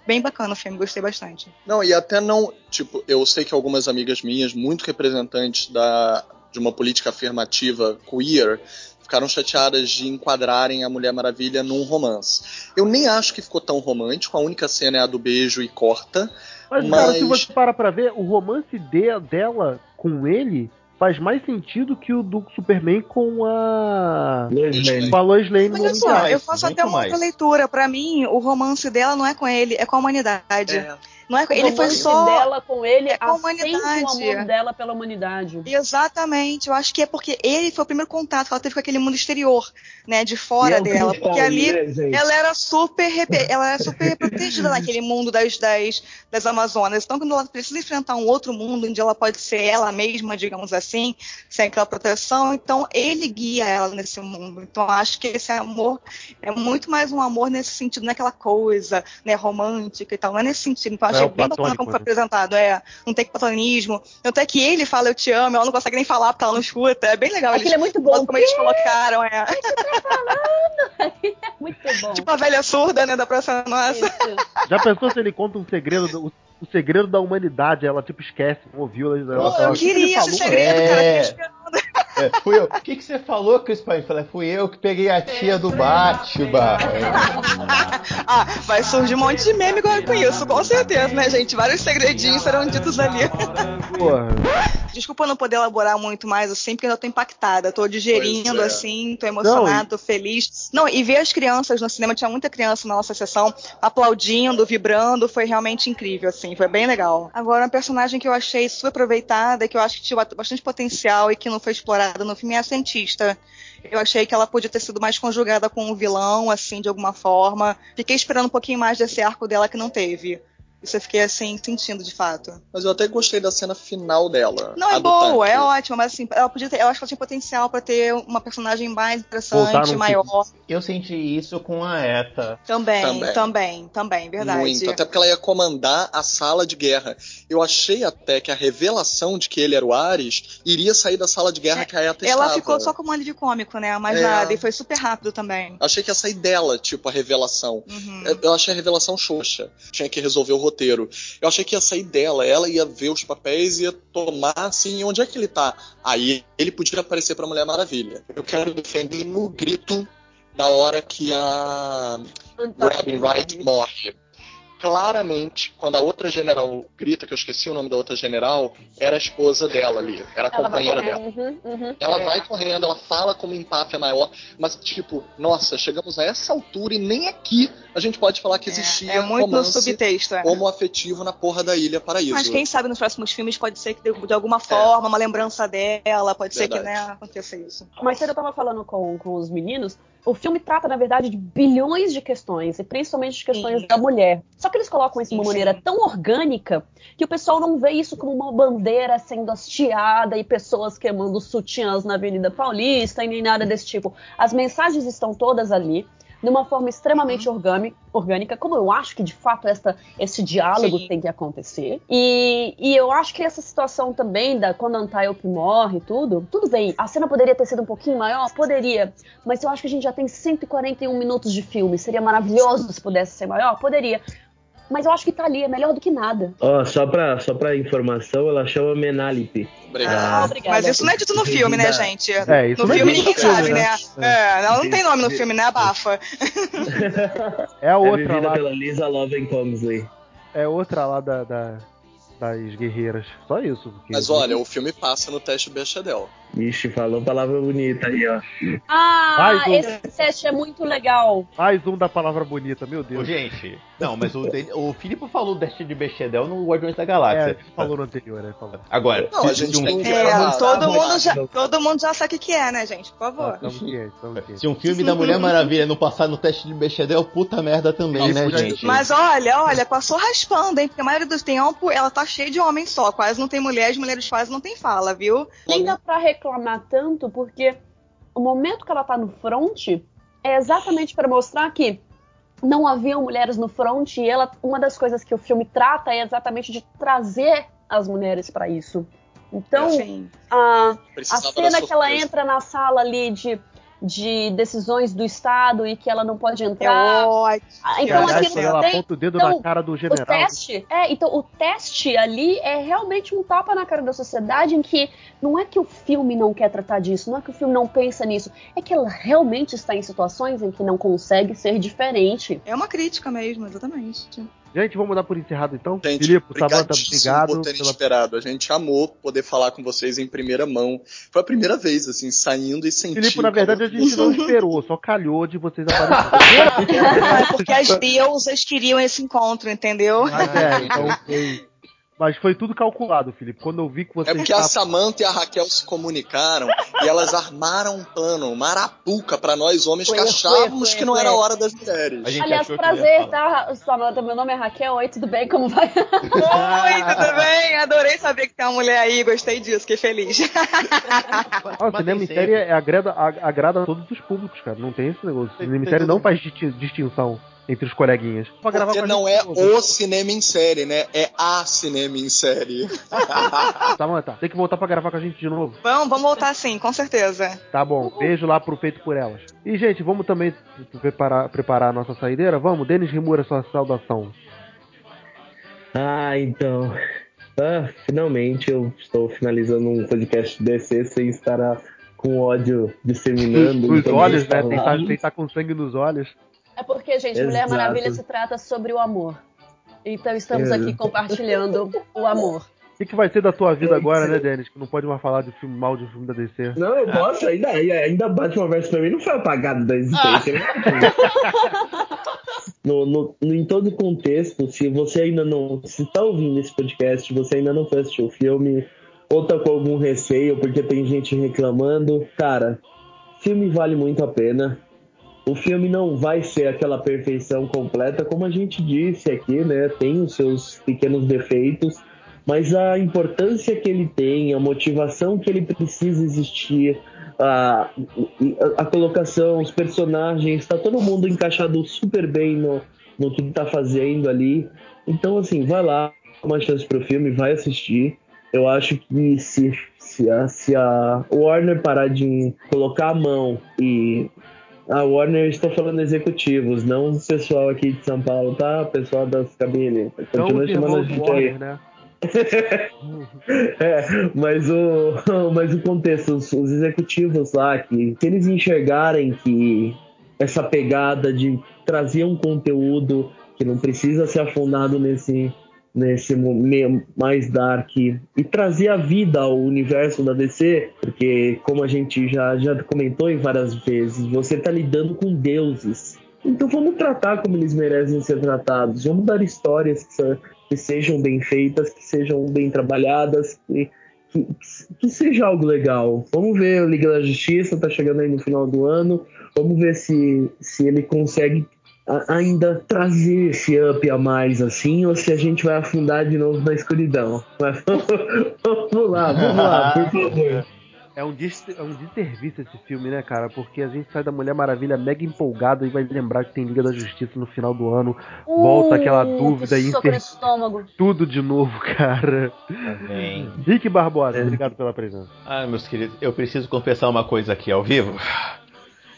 bem bacana o filme, gostei bastante. Não, e até não. Tipo, eu sei que algumas amigas minhas, muito representantes da, de uma política afirmativa queer, ficaram chateadas de enquadrarem a Mulher Maravilha num romance. Eu nem acho que ficou tão romântico, a única cena é a do beijo e corta. Mas, Mas- cara, se você para pra ver, o romance de- dela com ele faz mais sentido que o do Superman com a. Lois Lane. Com a Lois Lane no Olha de só, eu faço até uma mais. outra leitura. Pra mim, o romance dela não é com ele, é com a humanidade. É. Não é Ele foi só. dela com ele é com a acende o humanidade. amor dela pela humanidade. Exatamente, eu acho que é porque ele foi o primeiro contato que ela teve com aquele mundo exterior, né, de fora é dela, porque ali gente? ela era super repe- ela era super protegida naquele mundo das, das, das Amazonas. Então, quando ela precisa enfrentar um outro mundo onde ela pode ser ela mesma, digamos assim, sem aquela proteção, então ele guia ela nesse mundo. Então, acho que esse amor é muito mais um amor nesse sentido, naquela coisa, né, romântica e tal, não é nesse sentido. Então, É achei o bem bacana como foi né? apresentado, é, não tem platonismo. Tanto é que ele fala eu te amo, ela não consegue nem falar porque ela não escuta. É bem legal. Aquilo eles- é muito bom. como eles colocaram, é. *laughs* é muito bom. Tipo a velha surda, né, da Praça Nossa. Isso. Já pensou se ele conta um segredo, do- o, segredo da humanidade? Ela, tipo, esquece, não ouviu. Ela, ela, Pô, eu ela- queria esse falou, segredo, é. cara. Esperando. É, fui eu. O que, que você falou, Chris Pine? Falei, fui eu que peguei a tia do Batman. ah, vai surgir um monte de meme agora com isso, com certeza, né, gente? Vários segredinhos serão ditos ali. Porra. Desculpa não poder elaborar muito mais assim, porque eu tô impactada. Tô digerindo é. assim, tô emocionada, tô feliz. Não, e ver as crianças no cinema, tinha muita criança na nossa sessão aplaudindo, vibrando, foi realmente incrível, assim, foi bem legal. Agora, uma personagem que eu achei super aproveitada, que eu acho que tinha bastante potencial e que não foi explorada no filme é a cientista. Eu achei que ela podia ter sido mais conjugada com o vilão, assim, de alguma forma. Fiquei esperando um pouquinho mais desse arco dela que não teve. Isso eu fiquei assim, sentindo de fato. Mas eu até gostei da cena final dela. Não, é boa, tanque. é ótima, mas assim, ela podia ter, eu acho que ela tinha potencial pra ter uma personagem mais interessante, maior. Eu senti isso com a ETA. Também, Também. também, também, verdade. Muito, até porque ela ia comandar a sala de guerra. Eu achei até que a revelação de que ele era o Ares iria sair da sala de guerra que a ETA Ela estava. ficou só como um alívio cômico, né? Mais É. nada, e foi super rápido também. Achei que ia sair dela, tipo, a revelação. Uhum. Eu- Eu achei a revelação xoxa. Tinha que resolver o roteiro. Eu achei que ia sair dela. Ela ia ver os papéis e ia tomar, assim, onde é que ele tá? Aí ele podia aparecer pra Mulher Maravilha. Eu quero defender no grito da hora que a Robin Wright morre. Claramente, quando a outra general grita, que eu esqueci o nome da outra general, era a esposa dela ali. Era a Ela companheira dela. Uhum, uhum. Ela vai correndo, ela fala como empate é maior, mas tipo, nossa, chegamos a essa altura e nem aqui a gente pode falar que existia É, é muito romance subtexto, é. como afetivo na porra da Ilha Paraíso. Mas quem sabe nos próximos filmes pode ser que de, de alguma forma, uma lembrança dela, pode ser que É. Verdade. né, aconteça isso. Mas cedo eu tava falando com, com os meninos, o filme trata, na verdade, de bilhões de questões, e principalmente de questões Sim. da mulher. Só que eles colocam isso de uma Sim, maneira sim. tão orgânica que o pessoal não vê isso como uma bandeira sendo hasteada e pessoas queimando sutiãs na Avenida Paulista e nem nada desse tipo. As mensagens estão todas ali. De uma forma extremamente Uhum. orgâmi- orgânica, como eu acho que de fato esta, esse diálogo Sim. tem que acontecer. E, e eu acho que essa situação também, da quando Antiope morre e tudo, tudo bem, a cena poderia ter sido um pouquinho maior? Poderia. Mas eu acho que a gente já tem 141 minutos de filme. Seria maravilhoso se pudesse ser maior? Poderia. Mas eu acho que tá ali, é melhor do que nada. Ó, só pra, só pra informação, ela chama Menalipe. Obrigado. Ah, obrigada. Mas isso não é dito no filme, né, gente? É, isso no não é filme ninguém no filme, sabe, né? né? É, ela não tem nome no filme, né? Abafa. É a É outra vivida lá, pela Lisa Loven Kongsley. é outra lá da, da- das guerreiras. Só isso. porque- Mas olha, o filme passa no teste Bechdel. Ixi, falou palavra bonita aí, ó. Ah, um. esse set é muito legal. Mais um da palavra bonita, meu Ô, Deus. gente, não, mas o, o Filipe falou Destiny de Bechdel no Guardiões da É, Galáxia. falou no anterior, né? Falou. Agora, Não, a gente se um, tem que- É, Ah, todo, mundo já, todo mundo já sabe o que é, né, gente? Por favor. Quieto. se um filme da Mulher Maravilha não passar no teste de Bechdel, puta merda também, Isso né, gente? Mas olha, olha, passou raspando, hein? Porque a maioria dos tempos ela tá cheia de homens só. Quase não tem mulher, as mulheres quase não tem fala, viu? Nem dá pra reclamar tanto, porque o momento que ela tá no front, é exatamente para mostrar que não haviam mulheres no front e ela, uma das coisas que o filme trata é exatamente de trazer as mulheres para isso. Então, a, a cena que ela entra na sala ali de, de decisões do Estado e que ela não pode É entrar. ótimo. Ah, Então, aliás, aquilo ela tem- aponta o dedo então, na cara do o general. teste, é, então o teste ali é realmente um tapa na cara da sociedade em que não é que o filme não quer tratar disso, não é que o filme não pensa nisso, é que ela realmente está em situações em que não consegue ser diferente. É uma crítica mesmo, exatamente. Gente, vamos dar por encerrado então? Gente, Filipe, Samanta, obrigadíssimo obrigado. por terem Pela... esperado. A gente amou poder falar com vocês em primeira mão. Foi a primeira vez, assim, saindo e sentindo. Filipe, na verdade, a gente não esperou, só calhou de vocês *laughs* aparecerem. É porque as deusas queriam esse encontro, entendeu? Mas é, então foi. Mas foi tudo calculado, Felipe. Quando eu vi que você É porque a Samantha e a Raquel se comunicaram e elas armaram um plano, uma arapuca pra nós homens Foi, que foi, achávamos foi, que não foi. era hora das mulheres. A gente Aliás, achou que ia prazer, falar. tá, Samanta? Meu nome é Raquel. Oi, tudo bem? Como vai? Oi, tudo bem? Adorei saber que tem uma mulher aí, gostei disso, fiquei feliz. *laughs* Ah, o cinema série é- agrada, a- agrada a todos os públicos, cara. Não tem esse negócio. O cinema série não faz disti- distinção entre os coleguinhas. Pra gravar Porque não é novo. o cinema em série, né? É a cinema em série. *laughs* Samanta, tem que voltar pra gravar com a gente de novo. vamos, vamos voltar sim, com certeza. Tá bom, beijo lá pro Feito por Elas. E, gente, vamos também preparar, preparar a nossa saideira? Vamos, Denis Rimura, sua saudação. Ah, então. Ah, finalmente eu estou finalizando um podcast DC sem estar com ódio disseminando. Os então olhos, né? tá- tem que estar com sangue nos olhos. É porque, gente, Mulher Exato. Maravilha se trata sobre o amor. Então estamos É. aqui compartilhando o amor. O que, que vai ser da tua vida agora, né, Denis? Que não pode mais falar de filme mal de filme da DC. Não, eu posso, ainda, ainda Batman vs Superman não foi apagado da existência. né? *laughs* no, no, no- em todo contexto, se você ainda não. Se tá ouvindo esse podcast, você ainda não foi assistir o filme, ou tá com algum receio, porque tem gente reclamando, cara, filme vale muito a pena. O filme não vai ser aquela perfeição completa, como a gente disse aqui, né? Tem os seus pequenos defeitos, mas a importância que ele tem, a motivação que ele precisa existir, a, a, colocação, os personagens, tá todo mundo encaixado super bem no, no que tá fazendo ali. Então, assim, vai lá, uma chance pro filme, vai assistir. Eu acho que se, se, a, se a Warner parar de colocar a mão e. A Warner, estou falando executivos, não o pessoal aqui de São Paulo, tá? O pessoal das cabines. Continua chamando a gente aí. Warner, né? *laughs* É, mas o, mas o contexto, os, os executivos lá, que se eles enxergarem que essa pegada de trazer um conteúdo que não precisa ser afundado nesse, nesse mo- meio mais dark e trazer a vida ao universo da DC, porque como a gente já, já comentou em várias vezes, você tá lidando com deuses. Então vamos tratar como eles merecem ser tratados, vamos dar histórias que, são- que sejam bem feitas, que sejam bem trabalhadas, que, que, que seja algo legal. Vamos ver o Liga da Justiça, tá chegando aí no final do ano, vamos ver se, se ele consegue a- ainda trazer esse up a mais assim, ou se a gente vai afundar de novo na escuridão. Mas *laughs* vamos lá, vamos lá, por favor. *laughs* É um, dis é um desserviço esse filme, né, cara? Porque a gente sai da Mulher Maravilha mega empolgado e vai lembrar que tem Liga da Justiça no final do ano. Volta aquela Uh, dúvida e inter... tudo de novo, *laughs* cara. Tá bem. Rick Barbosa, obrigado pela presença. Ah, meus queridos, eu preciso confessar uma coisa aqui ao vivo.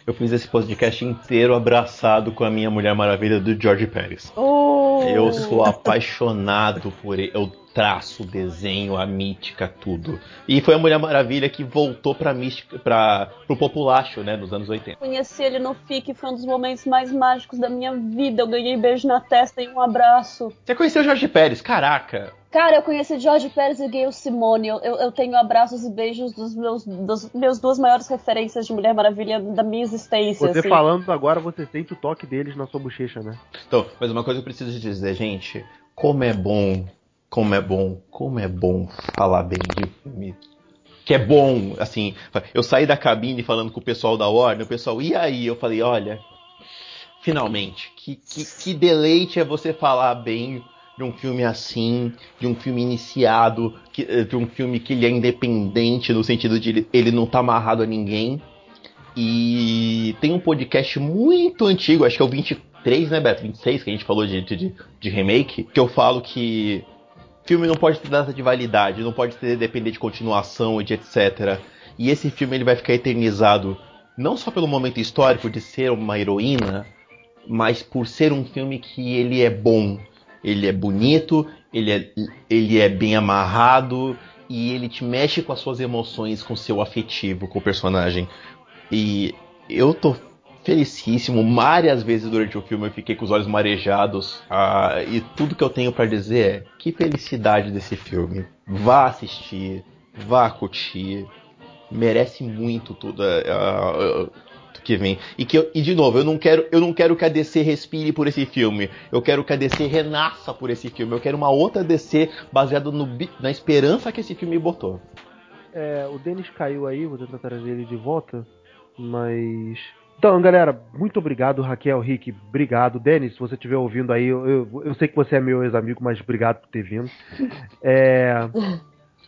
Eu fiz esse podcast inteiro abraçado com a minha Mulher Maravilha do George Pérez. Uh, Eu sou apaixonado por ele. Eu traço o desenho, a mítica, tudo. E foi a Mulher Maravilha que voltou pra mística, pra, pro populacho, né, nos anos 80. Conheci ele no FIC, foi um dos momentos mais mágicos da minha vida. Eu ganhei beijo na testa e um abraço. Você conheceu o George Pérez? Caraca! Cara, eu conheci Jorge Pérez e Gayle Simone. Eu, eu, eu tenho abraços e beijos dos meus, dos meus duas maiores referências de Mulher Maravilha da minha existência. Você assim. falando agora, você sente o toque deles na sua bochecha, né? Então, mas uma coisa que eu preciso dizer, gente, como é bom, como é bom, como é bom falar bem de filme. Que é bom, assim, eu saí da cabine falando com o pessoal da Warner, o pessoal, e aí? Eu falei, olha, finalmente, que, que, que deleite é você falar bem de um filme assim, de um filme iniciado, que- de um filme que ele é independente no sentido de ele, ele não tá amarrado a ninguém. E tem um podcast muito antigo, acho que é o 23, né, Beto? 26, que a gente falou de, de, de remake, que eu falo que filme não pode ter data de validade, não pode ter depender de continuação e de etc. E esse filme ele vai ficar eternizado não só pelo momento histórico de ser uma heroína, mas por ser um filme que ele é bom, ele é bonito, ele é, ele é bem amarrado e ele te mexe com as suas emoções, com o seu afetivo com o personagem. E eu tô felicíssimo. Várias vezes durante o filme eu fiquei com os olhos marejados. Ah, e tudo que eu tenho para dizer é que felicidade desse filme. Vá assistir, vá curtir. Merece muito tudo uh, uh, que vem. E, que eu, e de novo, eu não, quero, eu não quero que a DC respire por esse filme. Eu quero que a DC renasça por esse filme. Eu quero uma outra DC baseada no, na esperança que esse filme botou. É, o Denis caiu aí, vou tentar trazer ele de volta. Mas então, galera, muito obrigado, Raquel, Rick, obrigado. Denis, se você estiver ouvindo aí, eu, eu, eu, sei que você é meu ex-amigo, mas obrigado por ter vindo. *laughs* É,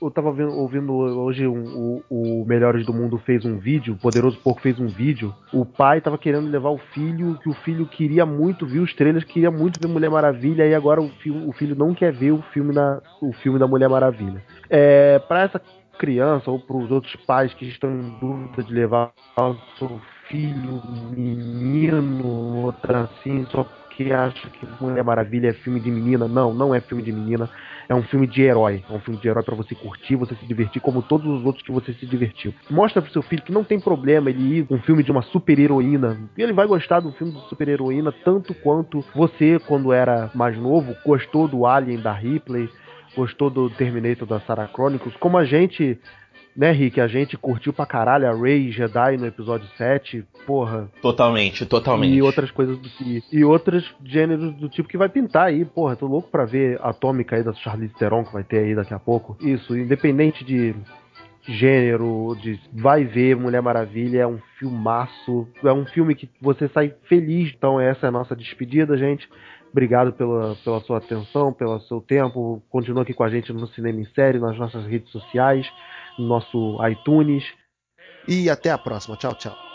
eu tava ouvindo, ouvindo hoje um, o, o, Melhores do Mundo fez um vídeo, o Poderoso Porco fez um vídeo. O pai tava querendo levar o filho, que o filho queria muito, viu os trailers, queria muito ver Mulher Maravilha, e agora o, filho, o filho não quer ver o filme, na, o filme da Mulher Maravilha. É, para essa criança ou para os outros pais que estão em dúvida de levar o seu filho, menino, outra assim, só porque acha que Mulher Maravilha é filme de menina. Não, não é filme de menina. É um filme de herói. É um filme de herói para você curtir, você se divertir, como todos os outros que você se divertiu. Mostra pro seu filho que não tem problema ele ir um filme de uma super heroína. Ele vai gostar do filme de super heroína tanto quanto você, quando era mais novo, gostou do Alien da Ripley, gostou do Terminator da Sarah Chronicles, como a gente né, Rick? A gente curtiu pra caralho a Rey Jedi no episódio 7, porra. Totalmente, totalmente. E outras coisas do que. E outros gêneros do tipo que vai pintar aí, porra. Tô louco pra ver a Atômica aí da Charlize Theron que vai ter aí daqui a pouco. Isso, independente de gênero, de vai ver Mulher Maravilha, é um filmaço. É um filme que você sai feliz. Então, essa é a nossa despedida, gente. Obrigado pela, pela sua atenção, pelo seu tempo. Continua aqui com a gente no Cinema em Série, nas nossas redes sociais, no nosso iTunes. E até a próxima. Tchau, tchau.